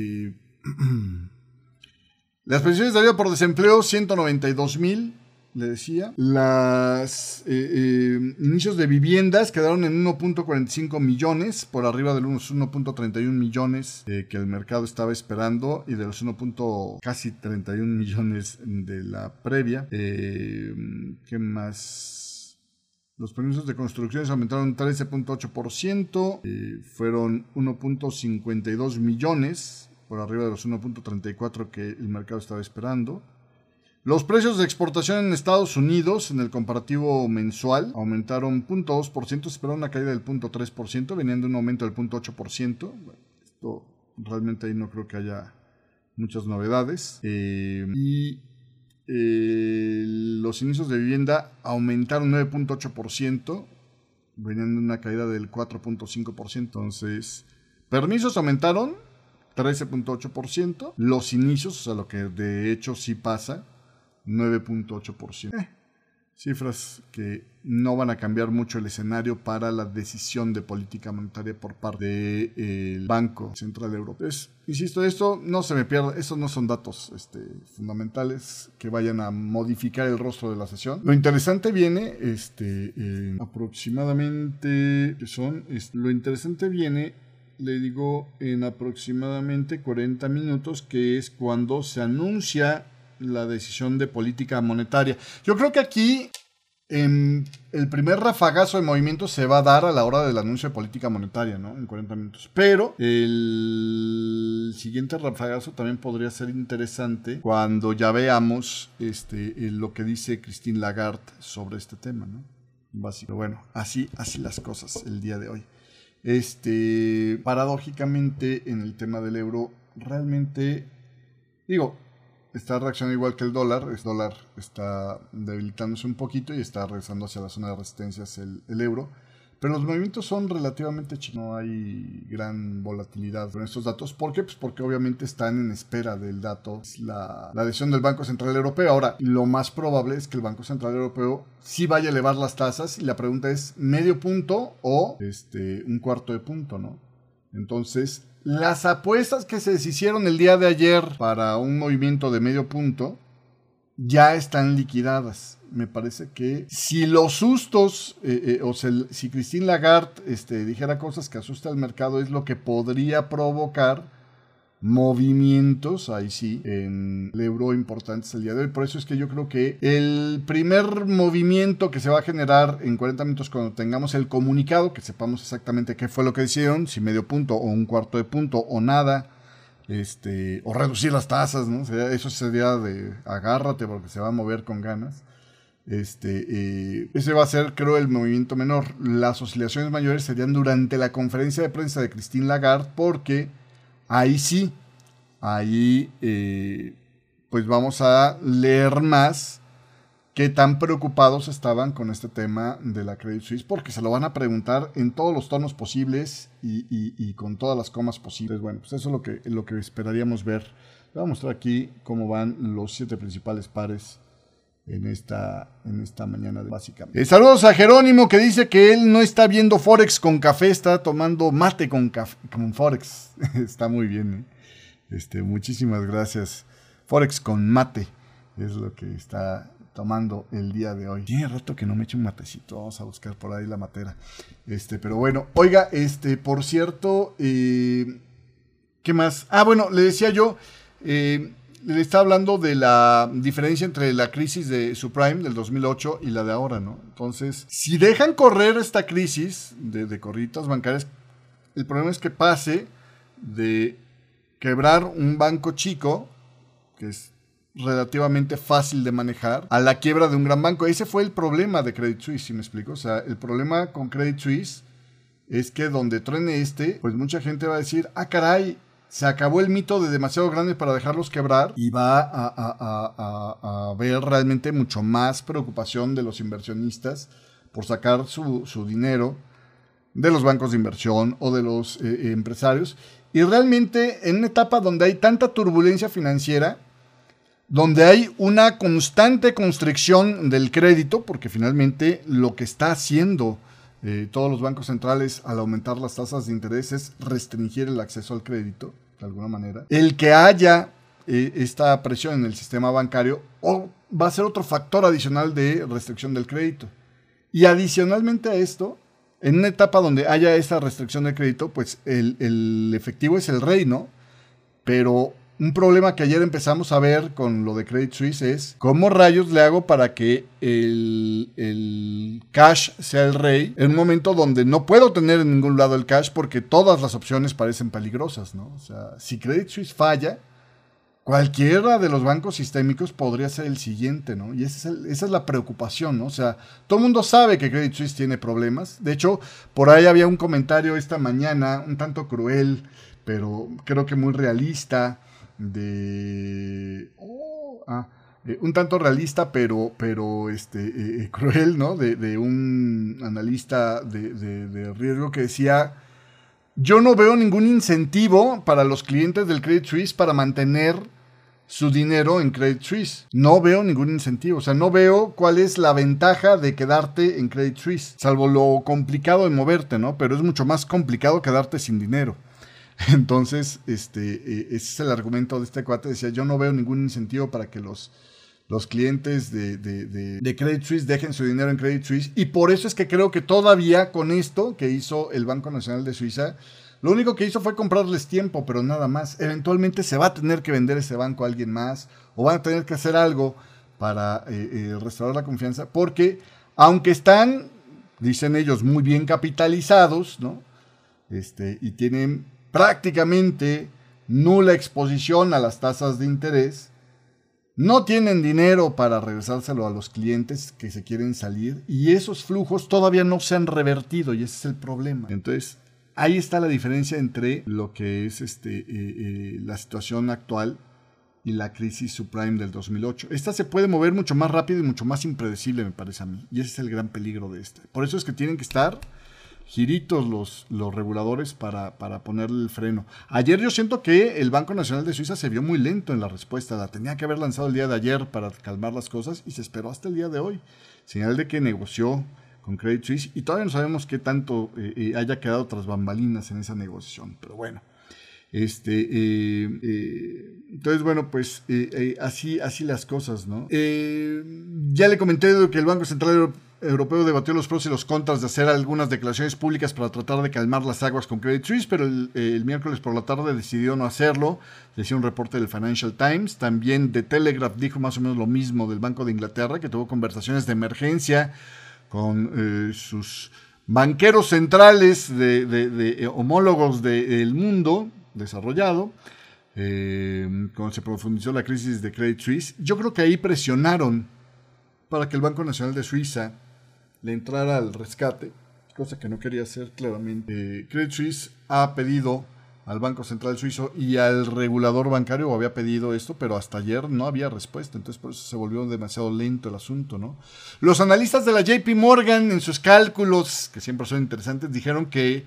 [clears throat] las pensiones de ayuda por desempleo, 192 mil le decía. Las eh, eh, inicios de viviendas quedaron en 1.45 millones, por arriba de los 1.31 millones eh, que el mercado estaba esperando y de los 1. casi 31 millones de la previa. ¿Qué más? Los permisos de construcciones aumentaron 13.8%, eh, fueron 1.52 millones, por arriba de los 1.34 que el mercado estaba esperando. Los precios de exportación en Estados Unidos en el comparativo mensual aumentaron 0.2%, se esperaba una caída del 0.3%, venían de un aumento del 0.8%. esto realmente ahí no creo que haya muchas novedades. Eh, y eh, los inicios de vivienda aumentaron 9.8%, venían de una caída del 4.5%. Entonces, permisos aumentaron 13.8%, los inicios, o sea, lo que de hecho sí pasa, 9.8%. Eh, cifras que no van a cambiar mucho el escenario para la decisión de política monetaria por parte del Banco Central Europeo. insisto, esto no se me pierda, estos no son datos este, fundamentales que vayan a modificar el rostro de la sesión. Lo interesante viene, este, aproximadamente, son, lo interesante viene le digo en aproximadamente 40 minutos, que es cuando se anuncia la decisión de política monetaria. Yo creo que aquí en el primer rafagazo de movimiento se va a dar a la hora del anuncio de política monetaria, ¿no? En 40 minutos. Pero el siguiente rafagazo también podría ser interesante cuando ya veamos este, lo que dice Christine Lagarde sobre este tema, ¿no? Básico. Bueno, así, así las cosas el día de hoy. Este, paradójicamente, en el tema del euro, realmente, digo, está reaccionando igual que el dólar. El dólar está debilitándose un poquito y está regresando hacia la zona de resistencias el, euro. Pero los movimientos son relativamente chicos. No hay gran volatilidad con estos datos. ¿Por qué? Pues porque obviamente están en espera del dato. Es la, la, decisión del Banco Central Europeo. Ahora, lo más probable es que el Banco Central Europeo sí vaya a elevar las tasas. Y la pregunta es, ¿medio punto o este, un cuarto de punto, no? Entonces, las apuestas que se deshicieron el día de ayer para un movimiento de medio punto ya están liquidadas. Me parece que si los sustos, eh, eh, o si Christine Lagarde este, dijera cosas que asustan al mercado, es lo que podría provocar movimientos, ahí sí, en el euro importantes el día de hoy. Por eso es que yo creo que el primer movimiento que se va a generar en 40 minutos cuando tengamos el comunicado, que sepamos exactamente qué fue lo que hicieron, si medio punto o un cuarto de punto o nada, este, o reducir las tasas, ¿no? eso sería de agárrate porque se va a mover con ganas. Este, eh, ese va a ser, creo, el movimiento menor. Las oscilaciones mayores serían durante la conferencia de prensa de Christine Lagarde, porque ahí sí, ahí eh, pues vamos a leer más qué tan preocupados estaban con este tema de la Credit Suisse, porque se lo van a preguntar en todos los tonos posibles y, con todas las comas posibles. Bueno, pues eso es lo que, lo que esperaríamos ver. voy a mostrar aquí cómo van los siete principales pares en esta, en esta mañana básicamente. Eh, saludos a Jerónimo que dice que él no está viendo Forex con café, está tomando mate con, con Forex. [laughs] está muy bien. ¿eh? Este, muchísimas gracias. Forex con mate es lo que está tomando el día de hoy. Tiene rato que no me echo un matecito. Vamos a buscar por ahí la matera. Este, pero bueno, oiga, este, por cierto, eh, ¿qué más? Ah, bueno, le decía yo, eh, le está hablando de la diferencia entre la crisis de subprime del 2008 y la de ahora, ¿no? Entonces, si dejan correr esta crisis de, de corritas bancarias, el problema es que pase de quebrar un banco chico, que es relativamente fácil de manejar, a la quiebra de un gran banco. Ese fue el problema de Credit Suisse, si me explico. O sea, el problema con Credit Suisse es que donde truene este, pues mucha gente va a decir, ah, caray, se acabó el mito de demasiado grande para dejarlos quebrar y va a, haber realmente mucho más preocupación de los inversionistas por sacar su, dinero de los bancos de inversión o de los eh, eh, empresarios. Y realmente en una etapa donde hay tanta turbulencia financiera, donde hay una constante constricción del crédito, porque finalmente lo que está haciendo eh, todos los bancos centrales al aumentar las tasas de interés es restringir el acceso al crédito de alguna manera, el que haya eh, esta presión en el sistema bancario o va a ser otro factor adicional de restricción del crédito. Y adicionalmente a esto, en una etapa donde haya esta restricción del crédito, pues el, efectivo es el rey, ¿no? Pero un problema que ayer empezamos a ver con lo de Credit Suisse es cómo rayos le hago para que el, el, cash sea el rey en un momento donde no puedo tener en ningún lado el cash porque todas las opciones parecen peligrosas, ¿no? O sea, si Credit Suisse falla, cualquiera de los bancos sistémicos podría ser el siguiente, ¿no? Y esa es, la preocupación, ¿no? O sea, todo el mundo sabe que Credit Suisse tiene problemas. De hecho, por ahí había un comentario esta mañana, un tanto cruel, pero creo que muy realista, de... Oh, ah, eh, un tanto realista, pero, pero este, eh, eh, cruel, ¿no? De, un analista de, de, riesgo que decía, yo no veo ningún incentivo para los clientes del Credit Suisse para mantener su dinero en Credit Suisse. No veo ningún incentivo, o sea, no veo cuál es la ventaja de quedarte en Credit Suisse, salvo lo complicado de moverte, ¿no? Pero es mucho más complicado quedarte sin dinero. [laughs] Entonces, este, eh, ese es el argumento de este cuate. Decía, yo no veo ningún incentivo para que los, los clientes de, de, Credit Suisse dejen su dinero en Credit Suisse. Y por eso es que creo que todavía con esto que hizo el Banco Nacional de Suiza, lo único que hizo fue comprarles tiempo, pero nada más. Eventualmente se va a tener que vender ese banco a alguien más o van a tener que hacer algo para eh, eh, restaurar la confianza. Porque aunque están, dicen ellos, muy bien capitalizados, ¿no? Este, y tienen prácticamente nula exposición a las tasas de interés, no tienen dinero para regresárselo a los clientes que se quieren salir y esos flujos todavía no se han revertido y ese es el problema. Entonces, ahí está la diferencia entre lo que es este, eh, eh, la situación actual y la crisis subprime del 2008. Esta se puede mover mucho más rápido y mucho más impredecible, me parece a mí. Y ese es el gran peligro de esta. Por eso es que tienen que estar giritos los, los reguladores para, para, ponerle el freno. Ayer yo siento que el Banco Nacional de Suiza se vio muy lento en la respuesta. La tenía que haber lanzado el día de ayer para calmar las cosas y se esperó hasta el día de hoy. Señal de que negoció con Credit Suisse y todavía no sabemos qué tanto eh, eh, haya quedado tras bambalinas en esa negociación. Pero bueno. Este, eh, entonces, bueno, pues así, así las cosas, ¿no? ya le comenté que el Banco Central Europeo debatió los pros y los contras de hacer algunas declaraciones públicas para tratar de calmar las aguas con Credit Suisse, pero el, miércoles por la tarde decidió no hacerlo. Decía un reporte del Financial Times. También The Telegraph dijo más o menos lo mismo del Banco de Inglaterra, que tuvo conversaciones de emergencia con eh, sus banqueros centrales de, eh, homólogos del mundo desarrollado. Eh, cuando se profundizó la crisis de Credit Suisse, yo creo que ahí presionaron para que el Banco Nacional de Suiza le entrara al rescate, cosa que no quería hacer claramente. Eh, Credit Suisse ha pedido al Banco Central Suizo y al regulador bancario había pedido esto, pero hasta ayer no había respuesta, entonces por eso se volvió demasiado lento el asunto, ¿no? Los analistas de la JP Morgan en sus cálculos, que siempre son interesantes, dijeron que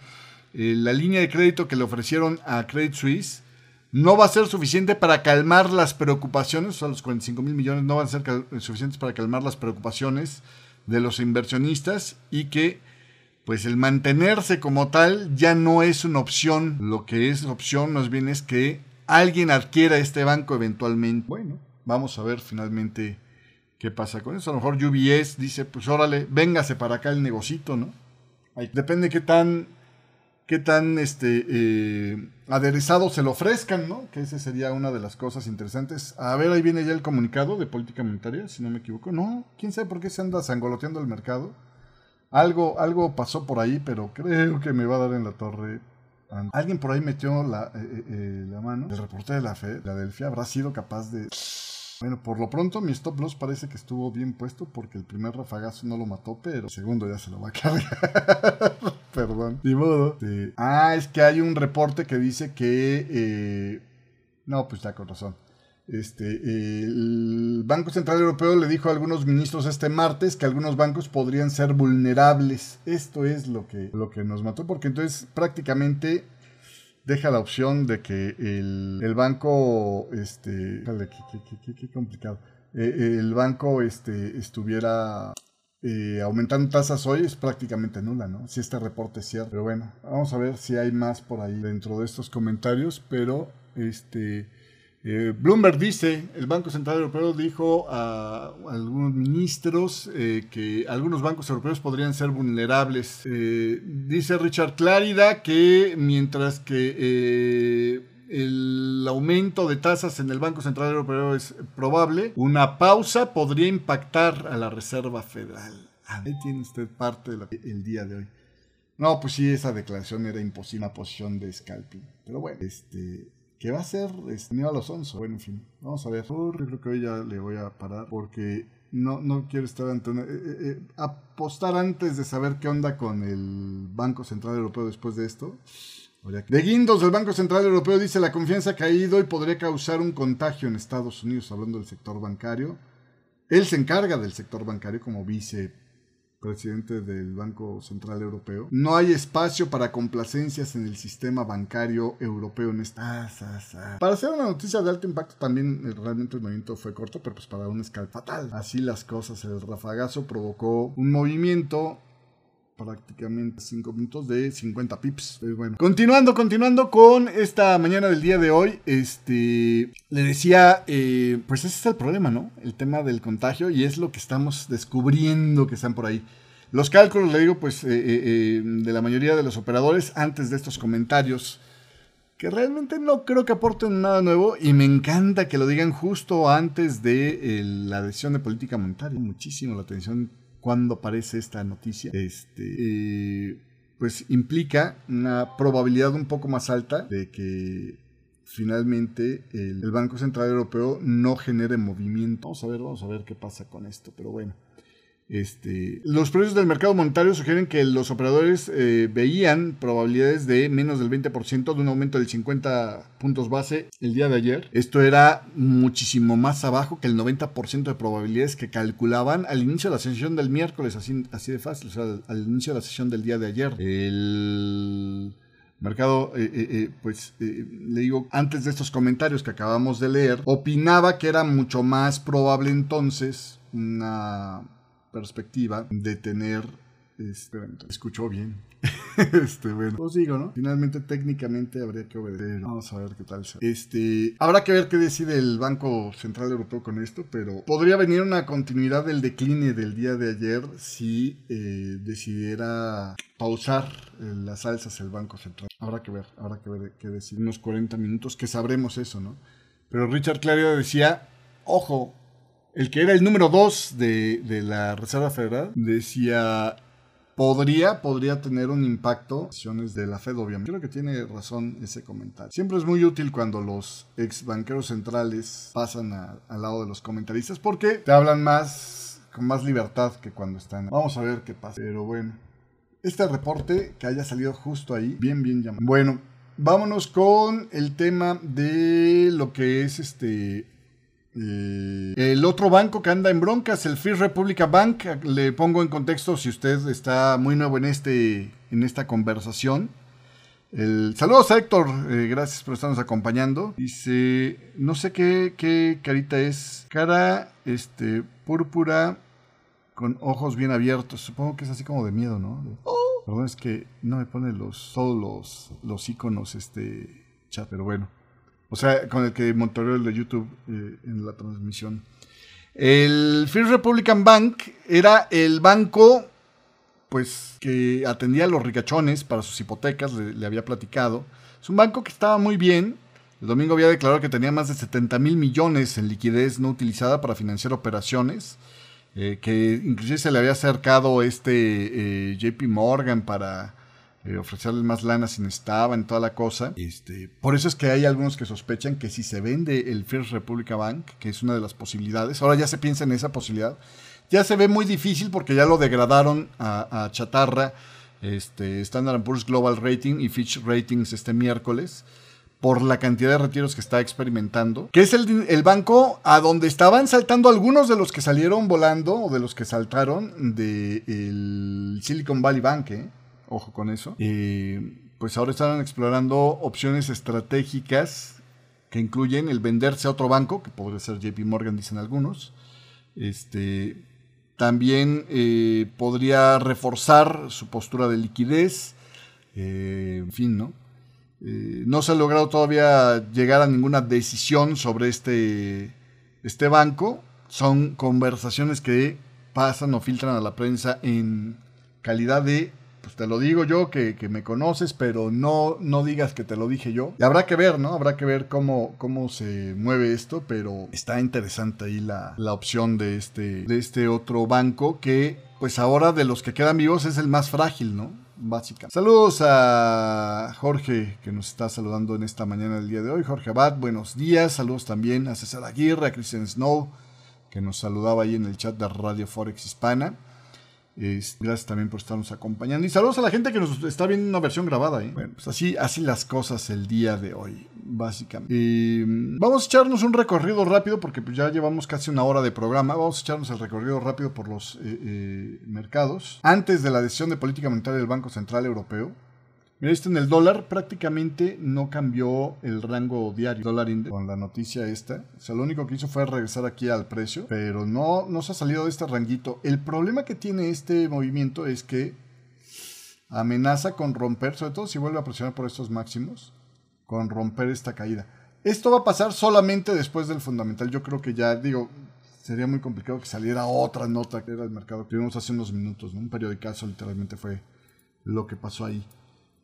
eh, la línea de crédito que le ofrecieron a Credit Suisse no va a ser suficiente para calmar las preocupaciones, o sea, los 45 mil millones no van a ser suficientes para calmar las preocupaciones de los inversionistas y que pues el mantenerse como tal ya no es una opción. Lo que es opción más bien es que alguien adquiera este banco eventualmente. Bueno, vamos a ver finalmente qué pasa con eso. A lo mejor UBS dice, pues órale, véngase para acá el negocito, ¿no? Depende qué tan qué tan este, eh, aderezado se lo ofrezcan, ¿no? Que esa sería una de las cosas interesantes. A ver, ahí viene ya el comunicado de política monetaria, si no me equivoco. No, quién sabe por qué se anda zangoloteando el mercado. Algo, algo pasó por ahí, pero creo que me va a dar en la torre. Alguien por ahí metió la, eh, eh, mano. El reporte de la Filadelfia habrá sido capaz de bueno, por lo pronto mi stop loss parece que estuvo bien puesto porque el primer rafagazo no lo mató, pero el segundo ya se lo va a [laughs] cargar. Perdón. Ni modo. Ah, es que hay un reporte que dice que... Eh, no, pues ya con razón. Este, el Banco Central Europeo le dijo a algunos ministros este martes que algunos bancos podrían ser vulnerables. Esto es lo que, lo que nos mató, porque entonces prácticamente deja la opción de que el, banco, este, qué, complicado, eh, el banco este, estuviera eh, aumentando tasas hoy es prácticamente nula, ¿no? Si este reporte es cierto. Pero bueno, vamos a ver si hay más por ahí dentro de estos comentarios, pero este eh, Bloomberg dice, el Banco Central Europeo dijo a, algunos ministros eh, que algunos bancos europeos podrían ser vulnerables. Eh, dice Richard Clarida que mientras que el aumento de tasas en el Banco Central Europeo es probable. Una pausa podría impactar a la Reserva Federal. Ahí tiene usted parte del día de hoy. No, pues sí, esa declaración era imposible, una posición de scalping. Pero bueno, este, ¿qué va a hacer este, a los 11? Bueno, en fin, vamos a ver. Yo creo que hoy ya le voy a parar porque no, no quiero estar ante una, eh, eh, eh, apostar antes de saber qué onda con el Banco Central Europeo después de esto. De Guindos del Banco Central Europeo dice la confianza ha caído y podría causar un contagio en Estados Unidos, hablando del sector bancario. Él se encarga del sector bancario como vice presidente del Banco Central Europeo. No hay espacio para complacencias en el sistema bancario europeo en esta... Para hacer una noticia de alto impacto también eh, realmente el movimiento fue corto, pero pues para un escala fatal. Así las cosas, el rafagazo provocó un movimiento prácticamente 5 minutos de 50 pips. bueno. Continuando, continuando con esta mañana del día de hoy, este, le decía, eh, pues ese es el problema, ¿no? El tema del contagio y es lo que estamos descubriendo que están por ahí. Los cálculos, le digo, pues, eh, eh, de la mayoría de los operadores antes de estos comentarios, que realmente no creo que aporten nada nuevo y me encanta que lo digan justo antes de la decisión de política monetaria. Muchísimo la atención cuando aparece esta noticia, este, eh, pues implica una probabilidad un poco más alta de que finalmente el, el Banco Central Europeo no genere movimiento. Vamos a ver, vamos a ver qué pasa con esto, pero bueno. Este, los precios del mercado monetario sugieren que los operadores eh, veían probabilidades de menos del 20% de un aumento del 50 puntos base el día de ayer. Esto era muchísimo más abajo que el 90% de probabilidades que calculaban al inicio de la sesión del miércoles, así, de fácil, o sea, al inicio de la sesión del día de ayer. El mercado, eh, eh, pues le digo, antes de estos comentarios que acabamos de leer, opinaba que era mucho más probable entonces una perspectiva de tener este, escuchó bien. [laughs] este, bueno, pues digo, ¿no? Finalmente, técnicamente habría que obedecer. Vamos a ver qué tal sea. Este, habrá que ver qué decide el Banco Central Europeo con esto, pero podría venir una continuidad del decline del día de ayer si eh, decidiera pausar eh, las alzas el Banco Central. Habrá que ver, habrá que ver qué decide. Unos 40 minutos que sabremos eso, ¿no? Pero Richard Clario decía, ojo, el que era el número 2 de, la Reserva Federal, decía, podría, podría tener un impacto acciones de la Fed, obviamente. Creo que tiene razón ese comentario. Siempre es muy útil cuando los ex banqueros centrales pasan al lado de los comentaristas porque te hablan más, con más libertad que cuando están. Vamos a ver qué pasa. Pero bueno, este reporte que haya salido justo ahí, bien, bien llamado. Bueno, vámonos con el tema de lo que es este eh, el otro banco que anda en broncas, el First Republic Bank, le pongo en contexto si usted está muy nuevo en, este, en esta conversación. El, saludos a Héctor, eh, gracias por estarnos acompañando. Dice, no sé qué, qué carita es, cara este, púrpura con ojos bien abiertos. Supongo que es así como de miedo, ¿no? Perdón, es que no me pone los, todos los, los iconos este chat, pero bueno. O sea, con el que monitoreó el de YouTube eh, en la transmisión. El First Republican Bank era el banco pues que atendía a los ricachones para sus hipotecas, le, había platicado. Es un banco que estaba muy bien. El domingo había declarado que tenía más de 70 mil millones en liquidez no utilizada para financiar operaciones. Eh, que inclusive se le había acercado este eh, JP Morgan para eh, ofrecerles más lana si necesitaba en toda la cosa. Este, por eso es que hay algunos que sospechan que si se vende el First Republic Bank, que es una de las posibilidades, ahora ya se piensa en esa posibilidad, ya se ve muy difícil porque ya lo degradaron a, chatarra este, Standard Poor's Global Rating y Fitch Ratings este miércoles por la cantidad de retiros que está experimentando, que es el, banco a donde estaban saltando algunos de los que salieron volando o de los que saltaron del Silicon Valley Bank. ¿eh? Ojo con eso. pues ahora están explorando opciones estratégicas que incluyen el venderse a otro banco, que podría ser JP Morgan, dicen algunos. Este, también eh, podría reforzar su postura de liquidez. Eh, en fin, ¿no? Eh, no se ha logrado todavía llegar a ninguna decisión sobre este, este banco. Son conversaciones que pasan o filtran a la prensa en calidad de pues te lo digo yo que, me conoces, pero no, no digas que te lo dije yo. Y habrá que ver, ¿no? Habrá que ver cómo, cómo se mueve esto, pero está interesante ahí la, la opción de este, de este otro banco que, pues ahora de los que quedan vivos es el más frágil, ¿no? Básica. Saludos a Jorge que nos está saludando en esta mañana del día de hoy. Jorge Abad, buenos días. Saludos también a César Aguirre, a Christian Snow, que nos saludaba ahí en el chat de Radio Forex Hispana gracias también por estarnos acompañando. Y saludos a la gente que nos está viendo una versión grabada. ¿eh? Bueno, pues así, así las cosas el día de hoy, básicamente. vamos a echarnos un recorrido rápido porque pues ya llevamos casi una hora de programa. Vamos a echarnos el recorrido rápido por los eh, eh, mercados. Antes de la decisión de política monetaria del Banco Central Europeo, este en el dólar prácticamente no cambió el rango diario dólar con la noticia esta. O sea, lo único que hizo fue regresar aquí al precio, pero no, no se ha salido de este ranguito. El problema que tiene este movimiento es que amenaza con romper, sobre todo si vuelve a presionar por estos máximos, con romper esta caída. Esto va a pasar solamente después del fundamental. Yo creo que ya, digo, sería muy complicado que saliera otra nota que era el mercado que tuvimos hace unos minutos, ¿no? Un periodicazo literalmente fue lo que pasó ahí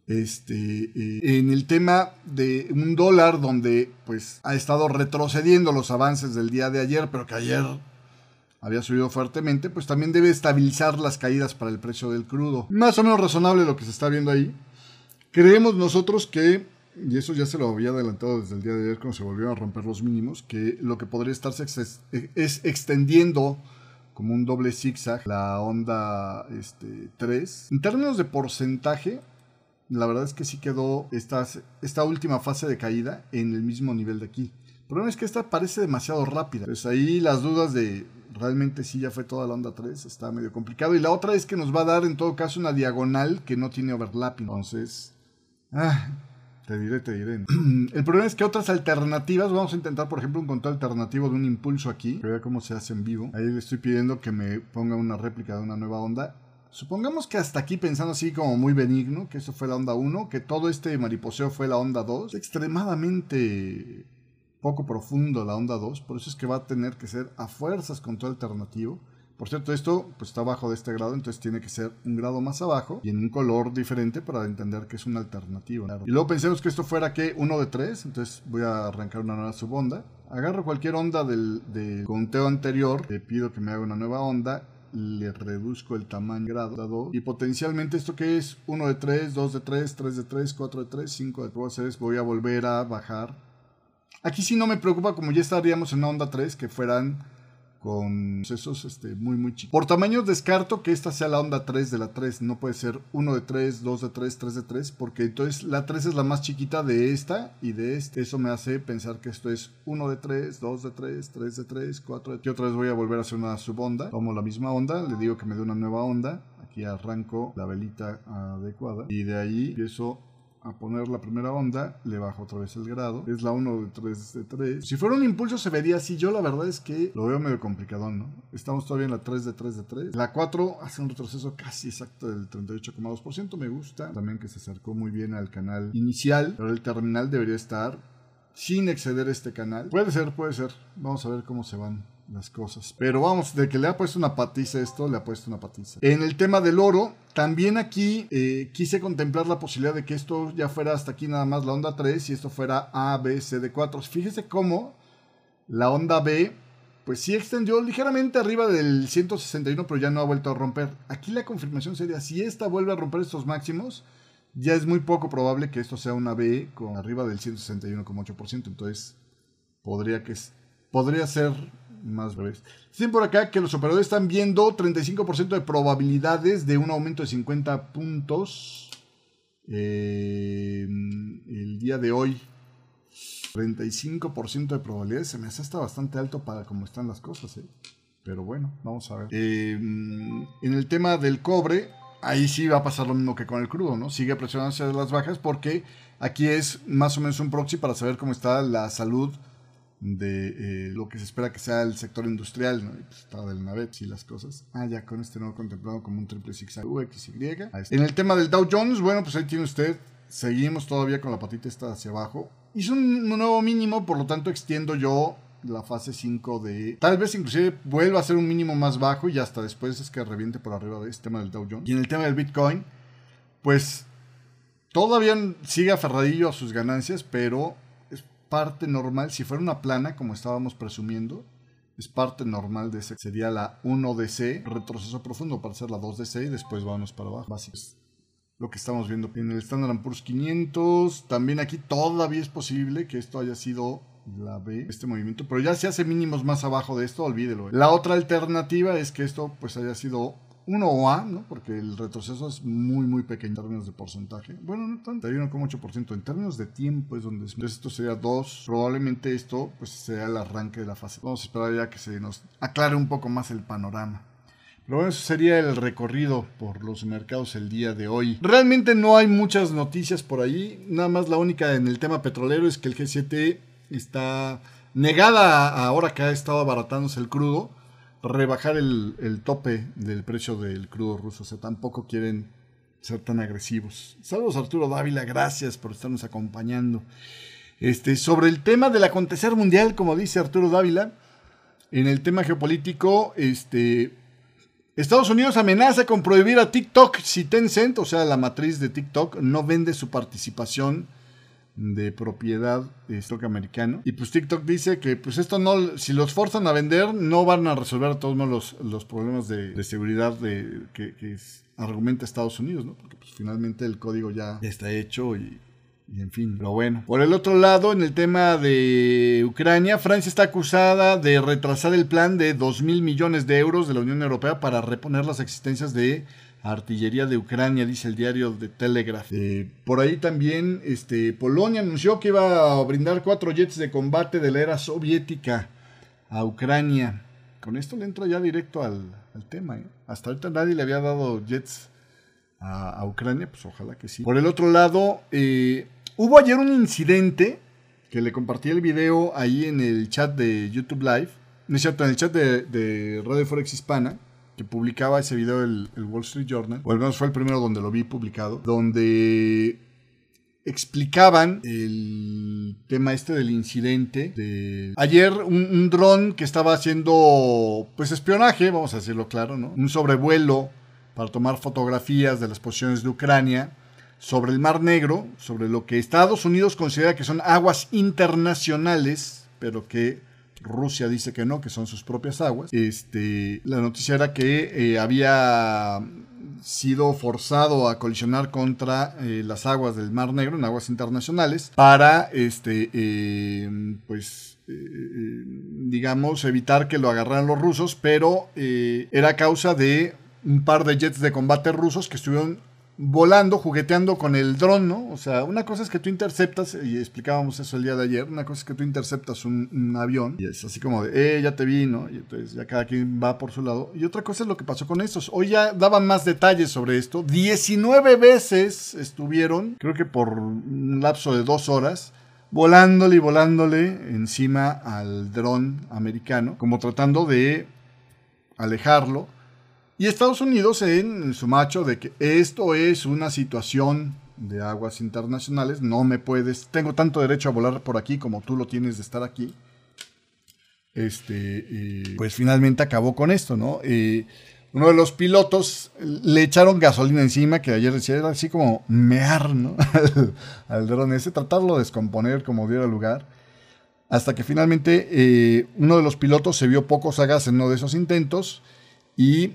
este, eh, en el tema de un dólar donde pues ha estado retrocediendo los avances del día de ayer, pero que ayer había subido fuertemente, pues también debe estabilizar las caídas para el precio del crudo. Más o menos razonable lo que se está viendo ahí. Creemos nosotros que, y eso ya se lo había adelantado desde el día de ayer cuando se volvieron a romper los mínimos, que lo que podría estarse es, extendiendo como un doble zigzag la onda este, 3. En términos de porcentaje, la verdad es que sí quedó esta, última fase de caída en el mismo nivel de aquí. El problema es que esta parece demasiado rápida. Pues ahí las dudas de realmente si ya fue toda la onda 3 está medio complicado. Y la otra es que nos va a dar en todo caso una diagonal que no tiene overlapping. Entonces, ah, te diré, te diré. [clears throat] El problema es que otras alternativas, vamos a intentar por ejemplo un control alternativo de un impulso aquí. Que vea cómo se hace en vivo. Ahí le estoy pidiendo que me ponga una réplica de una nueva onda. Supongamos que hasta aquí pensando así como muy benigno, que eso fue la onda 1, que todo este mariposeo fue la onda 2, extremadamente poco profundo la onda 2, por eso es que va a tener que ser a fuerzas con todo alternativo. Por cierto, esto pues está abajo de este grado, entonces tiene que ser un grado más abajo y en un color diferente para entender que es una alternativa. Y luego pensemos que esto fuera que uno de tres, entonces voy a arrancar una nueva subonda. Agarro cualquier onda del conteo anterior, le pido que me haga una nueva onda le reduzco el tamaño grado y potencialmente esto que es 1 de 3, 2 de 3, 3 de 3, 4 de 3, 5 de 3, voy a volver a bajar. Aquí sí no me preocupa como ya estaríamos en onda 3 que fueran con esos este, muy muy chicos. Por tamaño descarto que esta sea la onda 3 de la 3, no puede ser 1 de 3, 2 de 3, 3 de 3, porque entonces la 3 es la más chiquita de esta y de este. Eso me hace pensar que esto es 1 de 3, 2 de 3, 3 de 3, 4 de 3. Y otra vez voy a volver a hacer una subonda. Tomo la misma onda, le digo que me dé una nueva onda. Aquí arranco la velita adecuada y de ahí empiezo a poner la primera onda, le bajo otra vez el grado. Es la 1 de 3 de 3. Si fuera un impulso se vería así. Yo la verdad es que lo veo medio complicado, ¿no? Estamos todavía en la 3 de 3 de 3. La 4 hace un retroceso casi exacto del 38,2%. Me gusta. También que se acercó muy bien al canal inicial. Pero el terminal debería estar sin exceder este canal. Puede ser, puede ser. Vamos a ver cómo se van las cosas. Pero vamos, de que le ha puesto una patiza esto, le ha puesto una patiza. En el tema del oro, también aquí eh, quise contemplar la posibilidad de que esto ya fuera hasta aquí nada más la onda 3 y esto fuera A, B, C, D, 4. Fíjese cómo la onda B, pues sí extendió ligeramente arriba del 161, pero ya no ha vuelto a romper. Aquí la confirmación sería, si esta vuelve a romper estos máximos, ya es muy poco probable que esto sea una B con arriba del 161,8%. Entonces, podría que podría ser más breves. Dicen por acá que los operadores están viendo 35% de probabilidades de un aumento de 50 puntos eh, el día de hoy. 35% de probabilidades se me hace hasta bastante alto para cómo están las cosas. ¿eh? Pero bueno, vamos a ver. Eh, en el tema del cobre, ahí sí va a pasar lo mismo que con el crudo, ¿no? Sigue presionando hacia las bajas porque aquí es más o menos un proxy para saber cómo está la salud de eh, lo que se espera que sea el sector industrial, ¿no? Pues está del Navet y las cosas. Ah, ya con este nuevo contemplado como un triple zigzag UXY. En el tema del Dow Jones, bueno, pues ahí tiene usted. Seguimos todavía con la patita esta hacia abajo. Hizo un, nuevo mínimo, por lo tanto extiendo yo la fase 5 de... Tal vez inclusive vuelva a ser un mínimo más bajo y hasta después es que reviente por arriba de este tema del Dow Jones. Y en el tema del Bitcoin, pues todavía sigue aferradillo a sus ganancias, pero parte normal. Si fuera una plana, como estábamos presumiendo, es parte normal de ese. Sería la 1DC, retroceso profundo para hacer la 2DC y después vamos para abajo. Básicamente lo que estamos viendo en el Standard Poor's 500. También aquí todavía es posible que esto haya sido la B, este movimiento, pero ya se hace mínimos más abajo de esto, olvídelo. La otra alternativa es que esto pues haya sido 1 o A, ¿no? Porque el retroceso es muy, muy pequeño en términos de porcentaje. Bueno, no tanto, 1,8%. En términos de tiempo es donde... Entonces esto sería 2. Probablemente esto pues sea el arranque de la fase. Vamos a esperar ya que se nos aclare un poco más el panorama. Pero bueno, eso sería el recorrido por los mercados el día de hoy. Realmente no hay muchas noticias por ahí. Nada más la única en el tema petrolero es que el G7 está negada ahora que ha estado abaratándose el crudo rebajar el, tope del precio del crudo ruso. O sea, tampoco quieren ser tan agresivos. Saludos Arturo Dávila, gracias por estarnos acompañando. Este, sobre el tema del acontecer mundial, como dice Arturo Dávila, en el tema geopolítico, este, Estados Unidos amenaza con prohibir a TikTok si Tencent, o sea, la matriz de TikTok, no vende su participación de propiedad de stock americano. Y pues TikTok dice que pues esto no, si los forzan a vender, no van a resolver todos los, los problemas de, seguridad de, que, argumenta Estados Unidos, ¿no? Porque pues finalmente el código ya está hecho y, y en fin, pero bueno. Por el otro lado, en el tema de Ucrania, Francia está acusada de retrasar el plan de 2 mil millones de euros de la Unión Europea para reponer las existencias de artillería de Ucrania, dice el diario de Telegraph. Eh, por ahí también este, Polonia anunció que iba a brindar cuatro jets de combate de la era soviética a Ucrania. Con esto le entro ya directo al, tema. ¿eh? Hasta ahorita nadie le había dado jets a, Ucrania, pues ojalá que sí. Por el otro lado, eh, hubo ayer un incidente que le compartí el video ahí en el chat de YouTube Live. No es cierto, en el chat de, de Radio Forex Hispana que publicaba ese video el, Wall Street Journal, o al menos fue el primero donde lo vi publicado, donde explicaban el tema este del incidente de ayer un, dron que estaba haciendo pues espionaje, vamos a decirlo claro, ¿no? Un sobrevuelo para tomar fotografías de las posiciones de Ucrania sobre el Mar Negro, sobre lo que Estados Unidos considera que son aguas internacionales, pero que Rusia dice que no, que son sus propias aguas. Este, la noticia era que eh, había sido forzado a colisionar contra eh, las aguas del Mar Negro, en aguas internacionales, para, este, eh, pues, digamos, evitar que lo agarraran los rusos, pero era causa de un par de jets de combate rusos que estuvieron volando, jugueteando con el dron, ¿no? O sea, una cosa es que tú interceptas, y explicábamos eso el día de ayer, una cosa es que tú interceptas un, avión y es así como de, eh, ya te vi, ¿no? Y entonces ya cada quien va por su lado. Y otra cosa es lo que pasó con estos. Hoy ya daban más detalles sobre esto. 19 veces estuvieron, creo que por un lapso de dos horas, volándole y volándole encima al dron americano, como tratando de alejarlo y Estados Unidos en su macho de que esto es una situación de aguas internacionales, no me puedes, tengo tanto derecho a volar por aquí como tú lo tienes de estar aquí. Este, pues finalmente acabó con esto, ¿no? uno de los pilotos le echaron gasolina encima, que ayer decía, era así como mear, ¿no? [laughs] al, dron ese, tratarlo de descomponer como diera lugar. Hasta que finalmente eh, uno de los pilotos se vio poco sagaz en uno de esos intentos y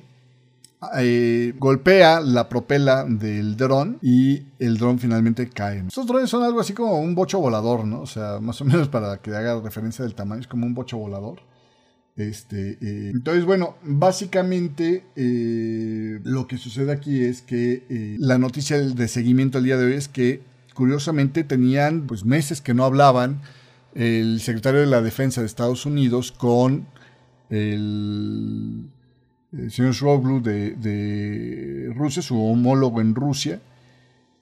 eh, golpea la propela del dron y el dron finalmente cae. Estos drones son algo así como un bocho volador, ¿no? O sea, [laughs] más o menos para que haga referencia del tamaño, es como un bocho volador. Este, eh, entonces, bueno, básicamente eh, lo que sucede aquí es que la noticia de seguimiento el día de hoy es que curiosamente tenían pues meses que no hablaban el secretario de la Defensa de Estados Unidos con el el señor Shrovlu de, Rusia, su homólogo en Rusia.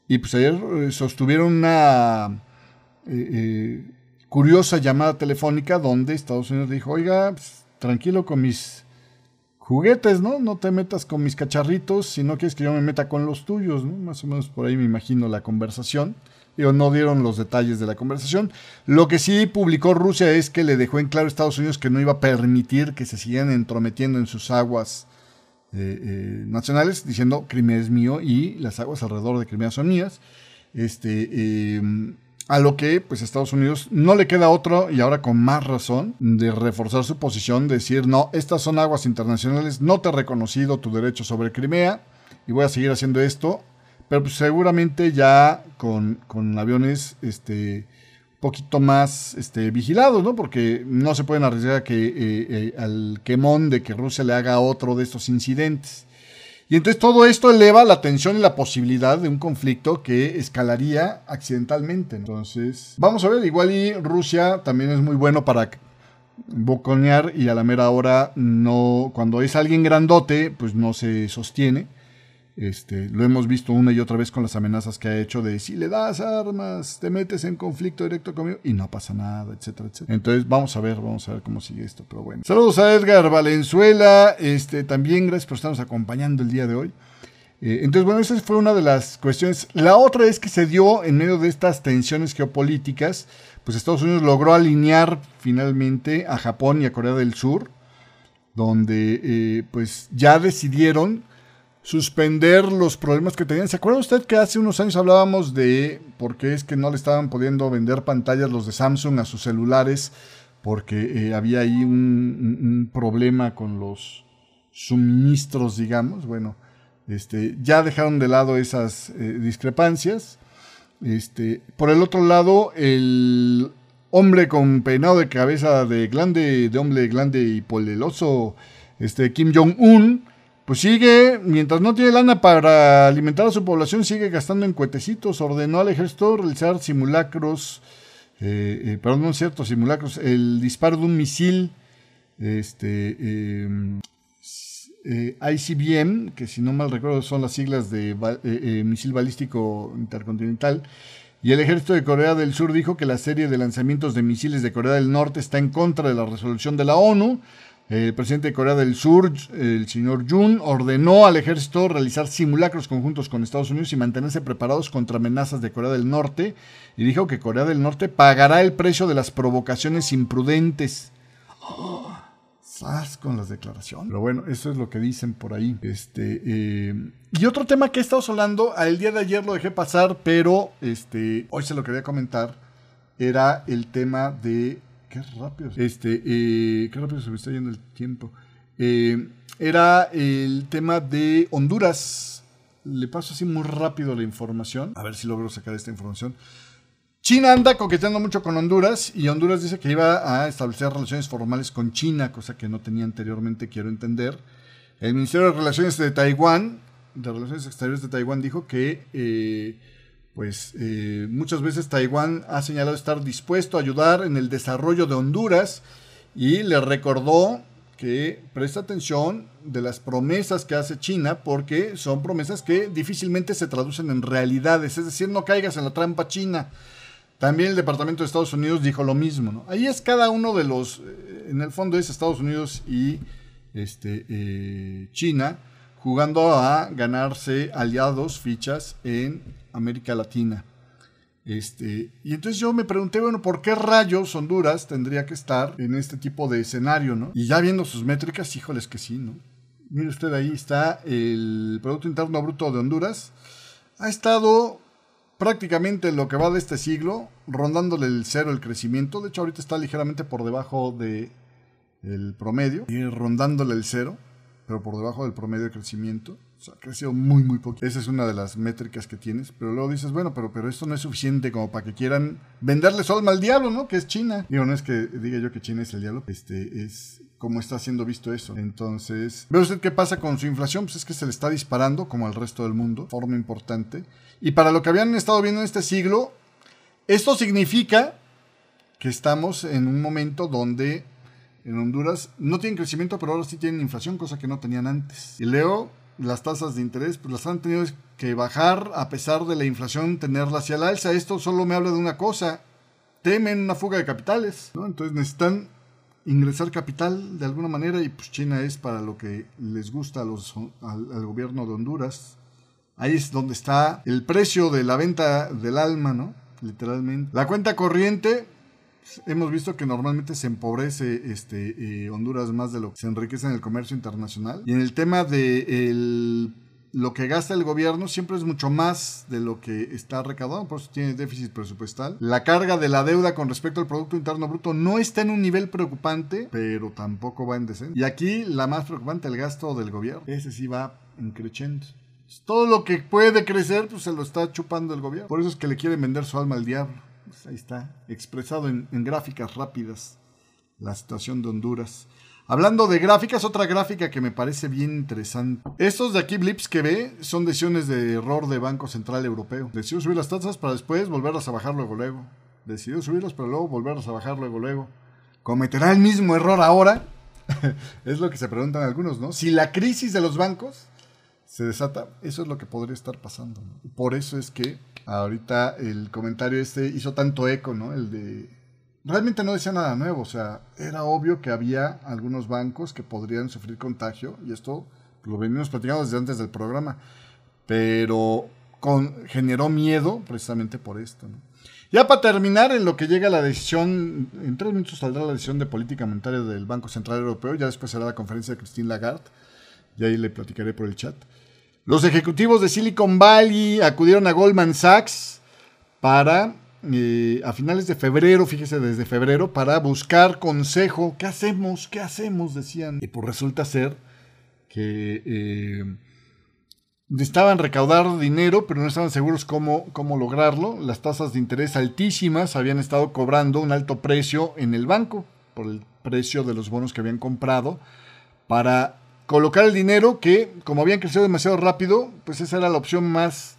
Y pues ayer eh, sostuvieron una eh, eh, curiosa llamada telefónica donde Estados Unidos dijo, oiga, pues, tranquilo con mis juguetes, ¿no? No te metas con mis cacharritos si no quieres que yo me meta con los tuyos. Más o menos por ahí me imagino la conversación. No dieron los detalles de la conversación. Lo que sí publicó Rusia es que le dejó en claro a Estados Unidos que no iba a permitir que se siguieran entrometiendo en sus aguas eh, eh, nacionales diciendo Crimea es mío y las aguas alrededor de Crimea son mías. Este, em, a lo que pues Estados Unidos no le queda otro y ahora con más razón de reforzar su posición, decir no, estas son aguas internacionales, no te he reconocido tu derecho sobre Crimea y voy a seguir haciendo esto, pero pues, seguramente ya con, con aviones este, poquito más este, vigilados, ¿no? Porque no se pueden arriesgar que, eh, eh, al quemón de que Rusia le haga otro de estos incidentes. Y entonces todo esto eleva la tensión y la posibilidad de un conflicto que escalaría accidentalmente. Entonces, vamos a ver, igual y Rusia también es muy bueno para boconear y a la mera hora no, cuando es alguien grandote, pues no se sostiene. Este, lo hemos visto una y otra vez con las amenazas que ha hecho de si le das armas, te metes en conflicto directo conmigo y no pasa nada, etcétera, etcétera. Entonces vamos a ver, vamos a ver cómo sigue esto, pero bueno. Saludos a Edgar Valenzuela, este, también gracias por estarnos acompañando el día de hoy. Eh, entonces, bueno, esa fue una de las cuestiones. La otra es que se dio en medio de estas tensiones geopolíticas, pues Estados Unidos logró alinear finalmente a Japón y a Corea del Sur, donde eh, pues ya decidieron suspender los problemas que tenían. ¿Se acuerda usted que hace unos años hablábamos de por qué es que no le estaban pudiendo vender pantallas los de Samsung a sus celulares? Porque eh, había ahí un, problema con los suministros, digamos. Bueno, este, ya dejaron de lado esas eh, discrepancias. Este, por el otro lado, el hombre con peinado de cabeza de glande, de hombre glande y poleloso, este, Kim Jong-un, pues sigue, mientras no tiene lana para alimentar a su población, sigue gastando en cuetecitos. Ordenó al ejército realizar simulacros, eh, eh, perdón, no es cierto, simulacros, el disparo de un misil, este, em, eh, ICBM, que si no mal recuerdo son las siglas de misil balístico intercontinental. Y el ejército de Corea del Sur dijo que la serie de lanzamientos de misiles de Corea del Norte está en contra de la resolución de la ONU el presidente de Corea del Sur, el señor Jun, ordenó al ejército realizar simulacros conjuntos con Estados Unidos y mantenerse preparados contra amenazas de Corea del Norte y dijo que Corea del Norte pagará el precio de las provocaciones imprudentes. Oh, con las declaraciones. Pero bueno, eso es lo que dicen por ahí. Este, eh, y otro tema que he estado hablando, el día de ayer lo dejé pasar, pero este, hoy se lo quería comentar, era el tema de Qué rápido. Este, eh, qué rápido se me está yendo el tiempo. Eh, era el tema de Honduras. Le paso así muy rápido la información. A ver si logro sacar esta información. China anda coqueteando mucho con Honduras y Honduras dice que iba a establecer relaciones formales con China, cosa que no tenía anteriormente, quiero entender. El Ministerio de Relaciones de Taiwán, de Relaciones Exteriores de Taiwán, dijo que eh, pues eh, muchas veces Taiwán ha señalado estar dispuesto a ayudar en el desarrollo de Honduras y le recordó que presta atención de las promesas que hace China porque son promesas que difícilmente se traducen en realidades, es decir, no caigas en la trampa china. También el Departamento de Estados Unidos dijo lo mismo. Ahí es cada uno de los, eh, en el fondo es Estados Unidos y este, eh, China jugando a ganarse aliados, fichas en América Latina. Este, y entonces yo me pregunté, bueno, ¿por qué rayos Honduras tendría que estar en este tipo de escenario, no? Y ya viendo sus métricas, híjoles que sí, ¿no? Mire usted ahí está el Producto Interno Bruto de Honduras. Ha estado prácticamente en lo que va de este siglo, rondándole el cero el crecimiento. De hecho, ahorita está ligeramente por debajo de el promedio y rondándole el cero, pero por debajo del promedio de crecimiento. O sea, ha crecido muy, muy poco. Esa es una de las métricas que tienes. Pero luego dices, bueno, pero, pero esto no es suficiente como para que quieran venderle sol al diablo, ¿no? Que es China. Digo, no es que diga yo que China es el diablo. Este es como está siendo visto eso. Entonces, ¿ve usted qué pasa con su inflación? Pues es que se le está disparando, como al resto del mundo, forma importante. Y para lo que habían estado viendo en este siglo, esto significa que estamos en un momento donde en Honduras no tienen crecimiento, pero ahora sí tienen inflación, cosa que no tenían antes. Y leo las tasas de interés, pues las han tenido que bajar a pesar de la inflación, tenerla hacia el alza. Esto solo me habla de una cosa, temen una fuga de capitales, ¿no? Entonces necesitan ingresar capital de alguna manera y pues China es para lo que les gusta a los, al, gobierno de Honduras. Ahí es donde está el precio de la venta del alma, ¿no? Literalmente. La cuenta corriente hemos visto que normalmente se empobrece este, eh, Honduras más de lo que se enriquece en el comercio internacional. Y en el tema de el lo que gasta el gobierno siempre es mucho más de lo que está recaudado, por eso tiene déficit presupuestal. La carga de la deuda con respecto al Producto Interno Bruto no está en un nivel preocupante, pero tampoco va en descenso. Y aquí la más preocupante, el gasto del gobierno. Ese sí va creciendo. Todo lo que puede crecer, pues se lo está chupando el gobierno. Por eso es que le quieren vender su alma al diablo. Pues ahí está, expresado en, gráficas rápidas, la situación de Honduras. Hablando de gráficas, otra gráfica que me parece bien interesante. Estos de aquí, blips que ve, son decisiones de error de Banco Central Europeo. Decidió subir las tasas para después volverlas a bajar luego, luego. Decidió subirlas, pero luego volverlas a bajar luego, luego. ¿Cometerá el mismo error ahora? [laughs] es lo que se preguntan algunos, ¿no? Si la crisis de los bancos se desata, eso es lo que podría estar pasando. Por eso es que ahorita el comentario este hizo tanto eco, ¿no? El de realmente no decía nada nuevo, o sea, era obvio que había algunos bancos que podrían sufrir contagio, y esto lo venimos platicando desde antes del programa, pero generó miedo precisamente por esto. Ya para terminar, en lo que llega la decisión, en tres minutos saldrá la decisión de política monetaria del Banco Central Europeo, ya después será la conferencia de Christine Lagarde, y ahí le platicaré por el chat. Los ejecutivos de Silicon Valley acudieron a Goldman Sachs para eh, a finales de febrero, fíjese, desde febrero, para buscar consejo. ¿Qué hacemos? ¿Qué hacemos? Decían. Y pues resulta ser que eh, necesitaban recaudar dinero, pero no estaban seguros cómo, cómo lograrlo. Las tasas de interés altísimas habían estado cobrando un alto precio en el banco por el precio de los bonos que habían comprado para colocar el dinero que, como habían crecido demasiado rápido, pues esa era la opción más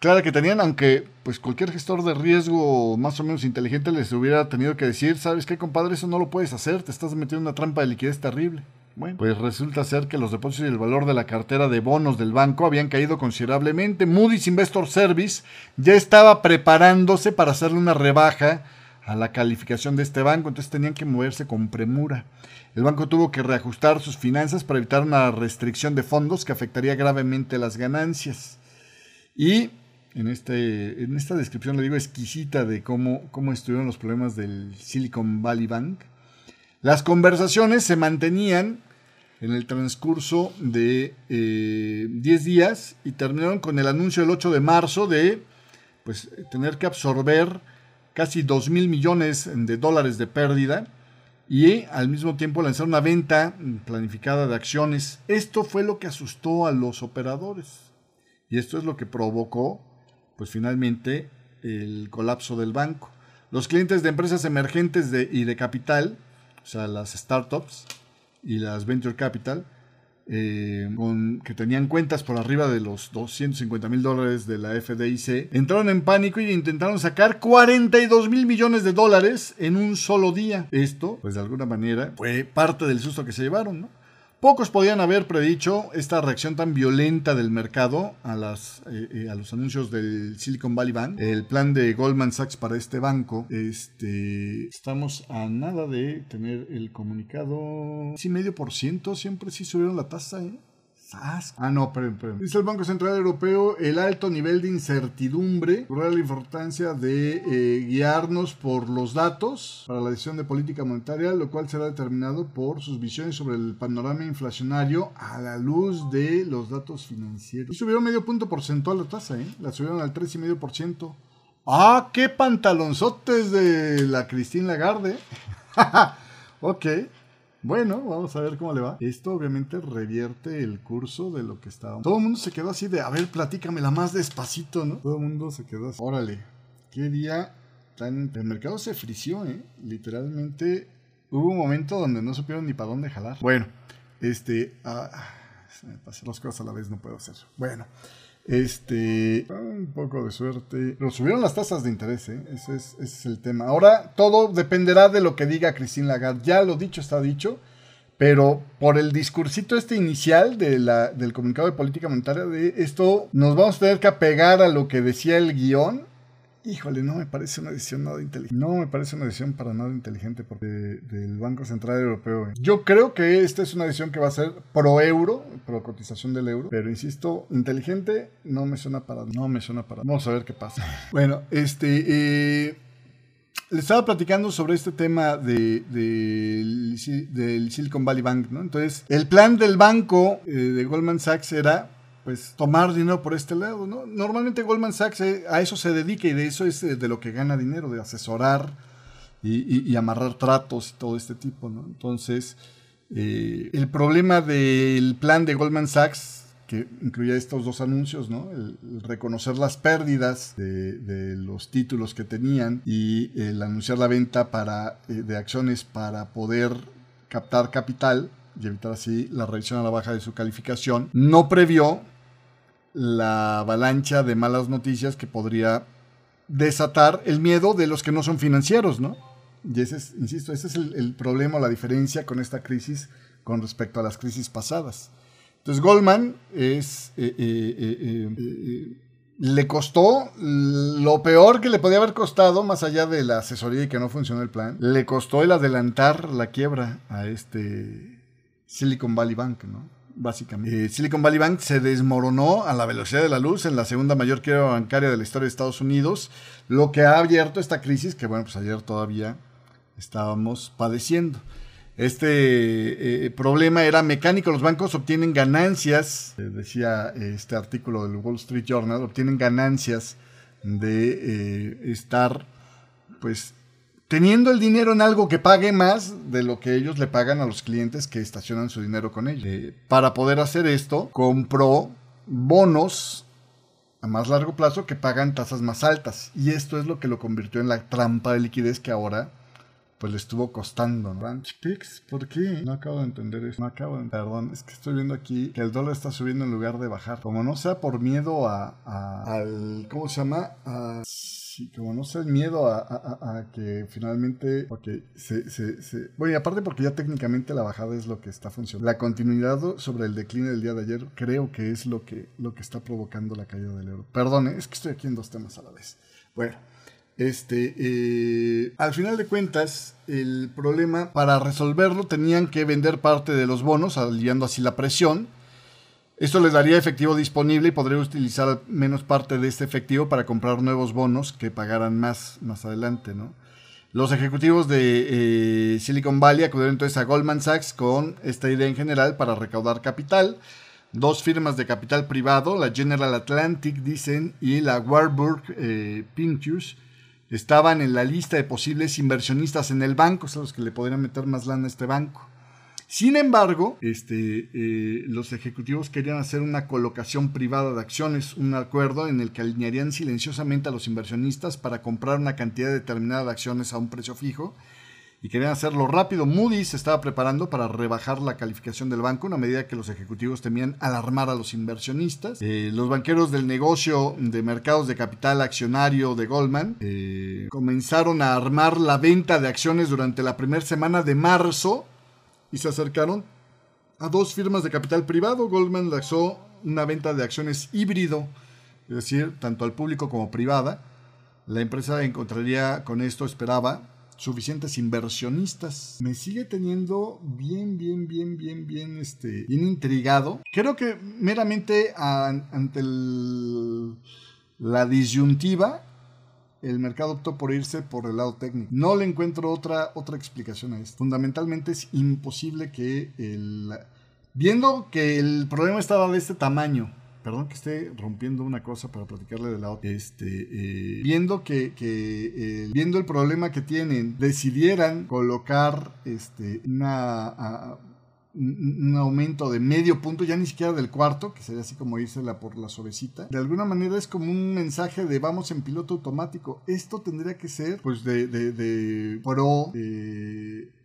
clara que tenían, aunque pues cualquier gestor de riesgo más o menos inteligente les hubiera tenido que decir, ¿sabes qué, compadre? Eso no lo puedes hacer, te estás metiendo en una trampa de liquidez terrible. Bueno, pues resulta ser que los depósitos y el valor de la cartera de bonos del banco habían caído considerablemente. Moody's Investor Service ya estaba preparándose para hacerle una rebaja a la calificación de este banco, entonces tenían que moverse con premura. El banco tuvo que reajustar sus finanzas para evitar una restricción de fondos que afectaría gravemente las ganancias. Y en, este, en esta descripción, le digo, exquisita de cómo, cómo estuvieron los problemas del Silicon Valley Bank. Las conversaciones se mantenían en el transcurso de 10 eh, días y terminaron con el anuncio el 8 de marzo de pues, tener que absorber casi 2 mil millones de dólares de pérdida y al mismo tiempo lanzar una venta planificada de acciones. Esto fue lo que asustó a los operadores y esto es lo que provocó pues finalmente el colapso del banco. Los clientes de empresas emergentes de, y de capital, o sea, las startups y las venture capital, eh, que tenían cuentas por arriba de los 250 mil dólares de la FDIC, entraron en pánico y intentaron sacar 42 mil millones de dólares en un solo día. Esto, pues de alguna manera, fue parte del susto que se llevaron, ¿no? Pocos podían haber predicho esta reacción tan violenta del mercado a, las, eh, eh, a los anuncios del Silicon Valley Bank. El plan de Goldman Sachs para este banco. Este, estamos a nada de tener el comunicado. Sí, medio por ciento. Siempre sí subieron la tasa, ¿eh? Ah, no, esperen, Dice el Banco Central Europeo el alto nivel de incertidumbre, la importancia de eh, guiarnos por los datos para la decisión de política monetaria, lo cual será determinado por sus visiones sobre el panorama inflacionario a la luz de los datos financieros. Y subieron medio punto porcentual la tasa, ¿eh? La subieron al 3,5%. ¡Ah, qué pantalonzotes de la Christine Lagarde! [laughs] ok. Bueno, vamos a ver cómo le va. Esto obviamente revierte el curso de lo que estaba. Todo el mundo se quedó así de, a ver, platícamela más despacito, ¿no? Todo el mundo se quedó así. Órale, qué día tan... El mercado se frició, ¿eh? Literalmente hubo un momento donde no supieron ni para dónde jalar. Bueno, este... Ah, se me cosas a la vez, no puedo hacer. Bueno. Este, un poco de suerte. Pero subieron las tasas de interés, ¿eh? ese, es, ese es el tema. Ahora todo dependerá de lo que diga Christine Lagarde. Ya lo dicho está dicho, pero por el discursito este inicial de la, del comunicado de política monetaria, de esto nos vamos a tener que apegar a lo que decía el guion híjole, no me parece una decisión nada inteligente. No me parece una decisión para nada inteligente porque del Banco Central Europeo. Yo creo que esta es una decisión que va a ser pro euro, pro cotización del euro, pero insisto, inteligente no me suena para, no me suena para. Vamos a ver qué pasa. [laughs] Bueno, este, eh, le estaba platicando sobre este tema de, del Silicon Valley Bank, ¿no? Entonces, el plan del banco eh, de Goldman Sachs era pues tomar dinero por este lado, ¿no? Normalmente Goldman Sachs eh, a eso se dedica y de eso es de lo que gana dinero, de asesorar y, amarrar tratos y todo este tipo, ¿no? Entonces, eh, el problema del plan de Goldman Sachs que incluía estos dos anuncios, ¿no? El, reconocer las pérdidas de, los títulos que tenían y el anunciar la venta para, eh, de acciones para poder captar capital y evitar así la revisión a la baja de su calificación, no previó la avalancha de malas noticias que podría desatar el miedo de los que no son financieros, ¿no? Y ese es, insisto, ese es el, problema, la diferencia con esta crisis con respecto a las crisis pasadas. Entonces Goldman es, eh, eh, eh, le costó lo peor que le podía haber costado, más allá de la asesoría y que no funcionó el plan, le costó el adelantar la quiebra a este Silicon Valley Bank, ¿no? Básicamente. Silicon Valley Bank se desmoronó a la velocidad de la luz en la segunda mayor quiebra bancaria de la historia de Estados Unidos, lo que ha abierto esta crisis que, bueno, pues ayer todavía estábamos padeciendo. Este eh, problema era mecánico, los bancos obtienen ganancias, eh, decía este artículo del Wall Street Journal, obtienen ganancias de eh, estar pues teniendo el dinero en algo que pague más de lo que ellos le pagan a los clientes que estacionan su dinero con ellos. para poder hacer esto, compró bonos a más largo plazo que pagan tasas más altas. Y esto es lo que lo convirtió en la trampa de liquidez que ahora pues le estuvo costando. Ranch Pix, ¿por qué? No acabo de entender eso. No acabo de... Perdón, es que estoy viendo aquí que el dólar está subiendo en lugar de bajar. Como no sea por miedo a... ¿Cómo se llama? A... Sí, como no sea el miedo a, que finalmente, ok, se, se, se... Bueno, y aparte porque ya técnicamente la bajada es lo que está funcionando. La continuidad sobre el decline del día de ayer creo que es lo que, lo que está provocando la caída del euro. Perdone, es que estoy aquí en dos temas a la vez. Bueno. Este, eh, al final de cuentas, el problema, para resolverlo, tenían que vender parte de los bonos, aliviando así la presión. Esto les daría efectivo disponible y podría utilizar menos parte de este efectivo para comprar nuevos bonos que pagaran más más adelante, ¿no? Los ejecutivos de eh, Silicon Valley acudieron entonces a Goldman Sachs con esta idea en general para recaudar capital. Dos firmas de capital privado, la General Atlantic, dicen, y la Warburg eh, Pincus, estaban en la lista de posibles inversionistas en el banco, son los que le podrían meter más lana a este banco. Sin embargo, este, eh, los ejecutivos querían hacer una colocación privada de acciones, un acuerdo en el que alinearían silenciosamente a los inversionistas para comprar una cantidad determinada de acciones a un precio fijo y querían hacerlo rápido. Moody's se estaba preparando para rebajar la calificación del banco, una medida que los ejecutivos temían alarmar a los inversionistas. Eh, los banqueros del negocio de mercados de capital accionario de Goldman eh, comenzaron a armar la venta de acciones durante la primera semana de marzo y se acercaron a dos firmas de capital privado. Goldman lanzó una venta de acciones híbrido, es decir, tanto al público como privada. La empresa encontraría con esto, esperaba, suficientes inversionistas. Me sigue teniendo bien, bien, bien, bien, bien, este, bien intrigado. Creo que meramente ante la disyuntiva, el mercado optó por irse por el lado técnico. No le encuentro otra, otra explicación a esto. Fundamentalmente es imposible que el... Viendo que el problema estaba de este tamaño, perdón que esté rompiendo una cosa para platicarle de la otra, este, eh, viendo que, eh, viendo el problema que tienen, decidieran colocar este, una, un aumento de medio punto, ya ni siquiera del cuarto, que sería así como irse por la suavecita. De alguna manera es como un mensaje de vamos en piloto automático. Esto tendría que ser pues de, de, pro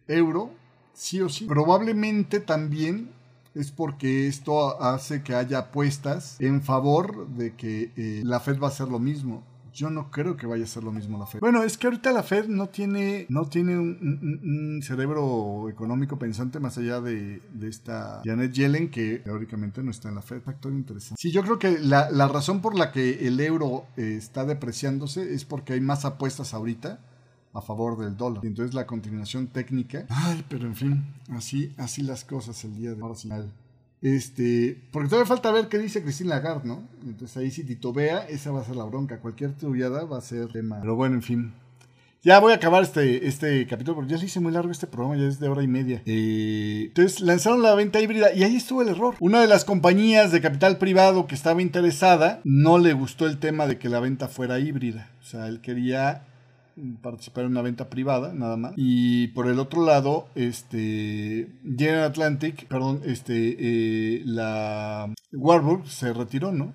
euro, sí o sí. Probablemente también es porque esto hace que haya apuestas en favor de que eh, la Fed va a hacer lo mismo. Yo no creo que vaya a ser lo mismo la Fed. Bueno, es que ahorita la Fed no tiene, no tiene un, cerebro económico pensante más allá de, esta Janet Yellen, que teóricamente no está en la Fed. Factor interesante. Sí, yo creo que la, razón por la que el euro eh, está depreciándose es porque hay más apuestas ahorita a favor del dólar. Y entonces la continuación técnica. Ay, pero en fin, así, así las cosas el día de ahora Este, porque todavía falta ver qué dice Cristina Lagarde, ¿no? Entonces ahí si titubea, esa va a ser la bronca. Cualquier tubiada va a ser tema. Pero bueno, en fin. Ya voy a acabar este, este capítulo porque ya le hice muy largo este programa, ya es de hora y media. Eh, entonces lanzaron la venta híbrida y ahí estuvo el error. Una de las compañías de capital privado que estaba interesada no le gustó el tema de que la venta fuera híbrida. O sea, él quería participar en una venta privada, nada más. Y por el otro lado, este General Atlantic, perdón, este eh, la Warburg se retiró, ¿no?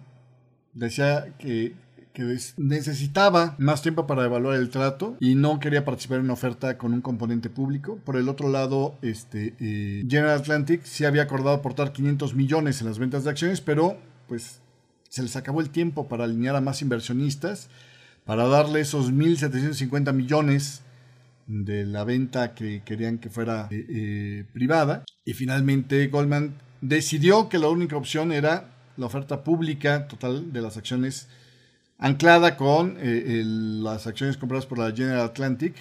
Decía que que necesitaba más tiempo para evaluar el trato y no quería participar en una oferta con un componente público. Por el otro lado, este, eh, General Atlantic sí había acordado aportar 500 millones en las ventas de acciones, pero pues se les acabó el tiempo para alinear a más inversionistas, para darle esos 1.750 millones de la venta que querían que fuera eh, eh, privada. Y finalmente Goldman decidió que la única opción era la oferta pública total de las acciones anclada con eh, las acciones compradas por la General Atlantic,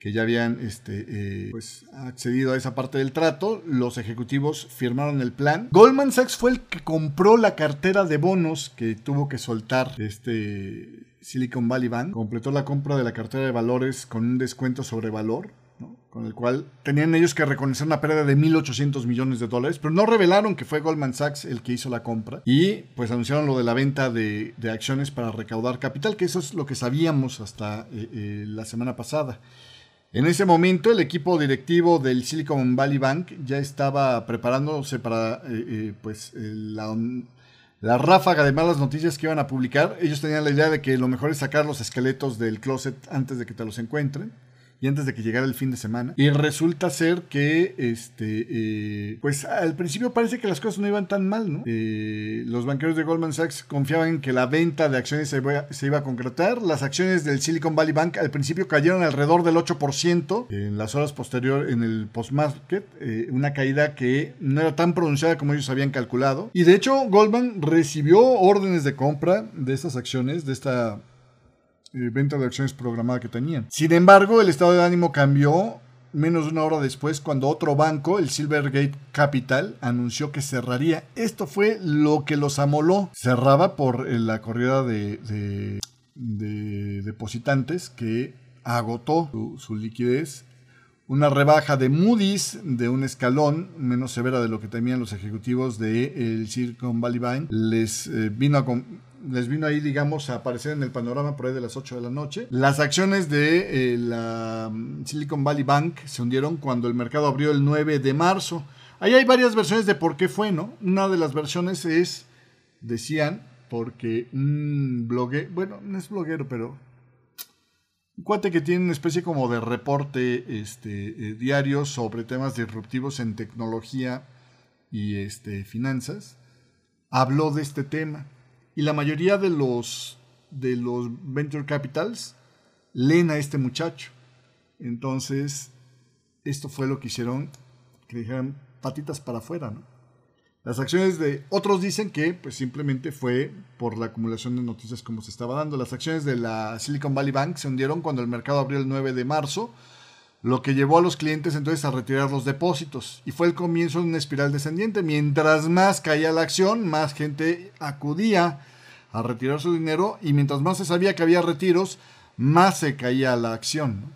que ya habían este, pues, accedido a esa parte del trato. Los ejecutivos firmaron el plan. Goldman Sachs fue el que compró la cartera de bonos que tuvo que soltar este Silicon Valley Bank. Completó la compra de la cartera de valores con un descuento sobre valor con el cual tenían ellos que reconocer una pérdida de 1.800 millones de dólares, pero no revelaron que fue Goldman Sachs el que hizo la compra y pues anunciaron lo de la venta de, acciones para recaudar capital, que eso es lo que sabíamos hasta eh, eh, la semana pasada. En ese momento el equipo directivo del Silicon Valley Bank ya estaba preparándose para eh, pues la, la ráfaga de malas noticias que iban a publicar. Ellos tenían la idea de que lo mejor es sacar los esqueletos del closet antes de que te los encuentren y antes de que llegara el fin de semana. Y resulta ser que, este, eh, pues al principio parece que las cosas no iban tan mal, ¿no? Eh, los banqueros de Goldman Sachs confiaban en que la venta de acciones se iba, a concretar. Las acciones del Silicon Valley Bank al principio cayeron alrededor del 8%. En las horas posteriores, en el post-market, eh, una caída que no era tan pronunciada como ellos habían calculado. Y de hecho, Goldman recibió órdenes de compra de estas acciones, de esta eh, venta de acciones programada que tenían. Sin embargo, el estado de ánimo cambió menos de una hora después cuando otro banco, el Silvergate Capital, anunció que cerraría. Esto fue lo que los amoló. Cerraba por eh, la corrida de, depositantes que agotó su, liquidez. Una rebaja de Moody's de un escalón menos severa de lo que temían los ejecutivos de el Silicon Valley Bank les eh, vino a les vino ahí, digamos, a aparecer en el panorama por ahí de las 8 de la noche. Las acciones de eh, la mm, Silicon Valley Bank se hundieron cuando el mercado abrió el 9 de marzo. Ahí hay varias versiones de por qué fue, ¿no? Una de las versiones es, decían, porque un bloguero, bueno, no es bloguero, pero un cuate que tiene una especie como de reporte este, eh, diario sobre temas disruptivos en tecnología y este, finanzas, habló de este tema. Y la mayoría de los, de los venture capitals leen a este muchacho. Entonces, esto fue lo que hicieron, que dijeran patitas para afuera, ¿no? Las acciones de otros dicen que pues simplemente fue por la acumulación de noticias como se estaba dando. Las acciones de la Silicon Valley Bank se hundieron cuando el mercado abrió el 9 de marzo, lo que llevó a los clientes entonces a retirar los depósitos y fue el comienzo de una espiral descendiente. Mientras más caía la acción, más gente acudía a retirar su dinero y mientras más se sabía que había retiros, más se caía la acción.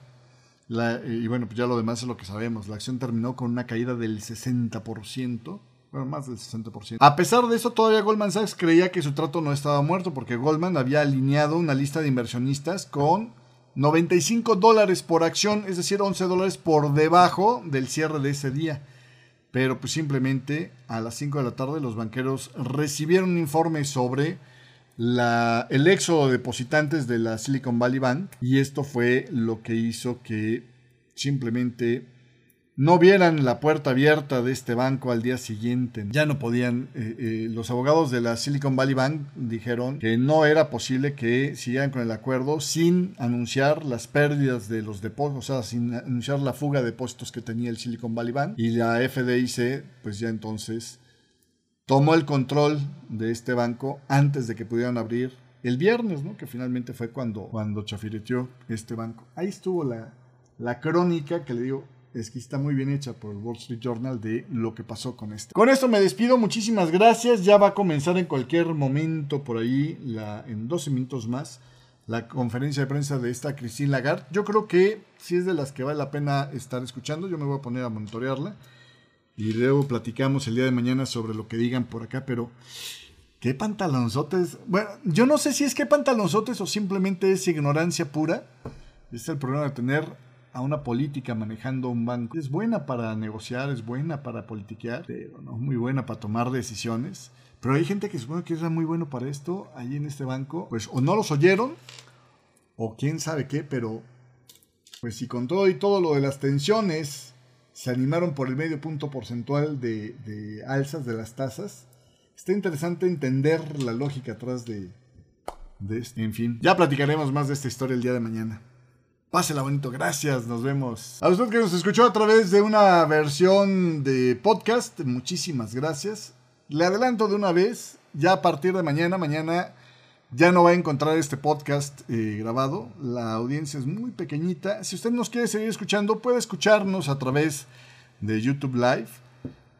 y bueno, pues ya lo demás es lo que sabemos. La acción terminó con una caída del 60%. Bueno, más del 60%. A pesar de eso, todavía Goldman Sachs creía que su trato no estaba muerto porque Goldman había alineado una lista de inversionistas con 95 dólares por acción, es decir, 11 dólares por debajo del cierre de ese día. Pero pues simplemente a las 5 de la tarde los banqueros recibieron un informe sobre el éxodo de depositantes de la Silicon Valley Bank y esto fue lo que hizo que simplemente no vieran la puerta abierta de este banco al día siguiente. Ya no podían, eh, eh, los abogados de la Silicon Valley Bank dijeron que no era posible que siguieran con el acuerdo sin anunciar las pérdidas de los depósitos, o sea, sin anunciar la fuga de depósitos que tenía el Silicon Valley Bank. Y la FDIC, pues ya entonces tomó el control de este banco antes de que pudieran abrir el viernes, ¿no? que finalmente fue cuando, cuando chafireteó este banco. Ahí estuvo la, la crónica que le digo, es que está muy bien hecha por el Wall Street Journal de lo que pasó con este. Con esto me despido, muchísimas gracias. Ya va a comenzar en cualquier momento por ahí, en 12 minutos más, la conferencia de prensa de esta Christine Lagarde. Yo creo que sí es de las que vale la pena estar escuchando. Yo me voy a poner a monitorearla. Y luego platicamos el día de mañana sobre lo que digan por acá, pero qué pantalonzotes. Bueno, yo no sé si es que pantalonzotes o simplemente es ignorancia pura. Este es el problema de tener a una política manejando un banco. Es buena para negociar, es buena para politiquear, pero no muy buena para tomar decisiones. Pero hay gente que supone que es muy bueno para esto, ahí en este banco, pues o no los oyeron, o quién sabe qué, pero pues si con todo y todo lo de las tensiones se animaron por el medio punto porcentual de, alzas de las tasas, está interesante entender la lógica atrás de, de esto. En fin, ya platicaremos más de esta historia el día de mañana. Pásela bonito, gracias, nos vemos. A usted que nos escuchó a través de una versión de podcast, muchísimas gracias le adelanto de una vez, ya a partir de mañana, mañana ya no va a encontrar este podcast eh, grabado. La audiencia es muy pequeñita. Si usted nos quiere seguir escuchando, puede escucharnos a través de YouTube Live.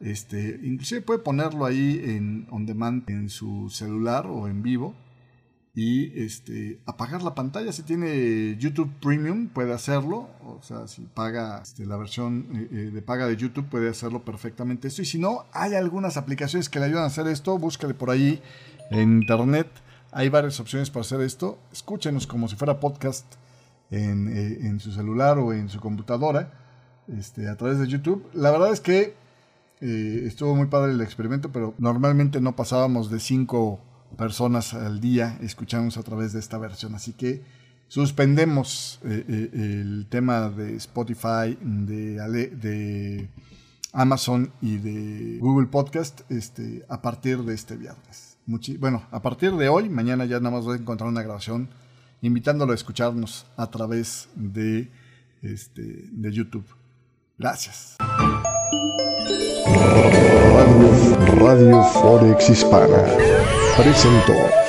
Este, inclusive puede ponerlo ahí en on demand en su celular o en vivo y este, apagar la pantalla. Si tiene YouTube Premium, puede hacerlo. O sea, si paga este, la versión eh, eh, de paga de YouTube, puede hacerlo perfectamente esto. Y si no, hay algunas aplicaciones que le ayudan a hacer esto. Búscale por ahí en internet. Hay varias opciones para hacer esto. Escúchenos como si fuera podcast en, eh, en su celular o en su computadora este, a través de YouTube. La verdad es que estuvo muy padre el experimento, pero normalmente no pasábamos de 5 personas al día escuchamos a través de esta versión. Así que suspendemos eh, eh, el tema de Spotify, de, Amazon y de Google Podcast este, a partir de este viernes. bueno, a partir de hoy, mañana ya nada más voy a encontrar una grabación invitándolo a escucharnos a través de, este, de YouTube. Gracias. Radio, Radio Forex Hispana presentó.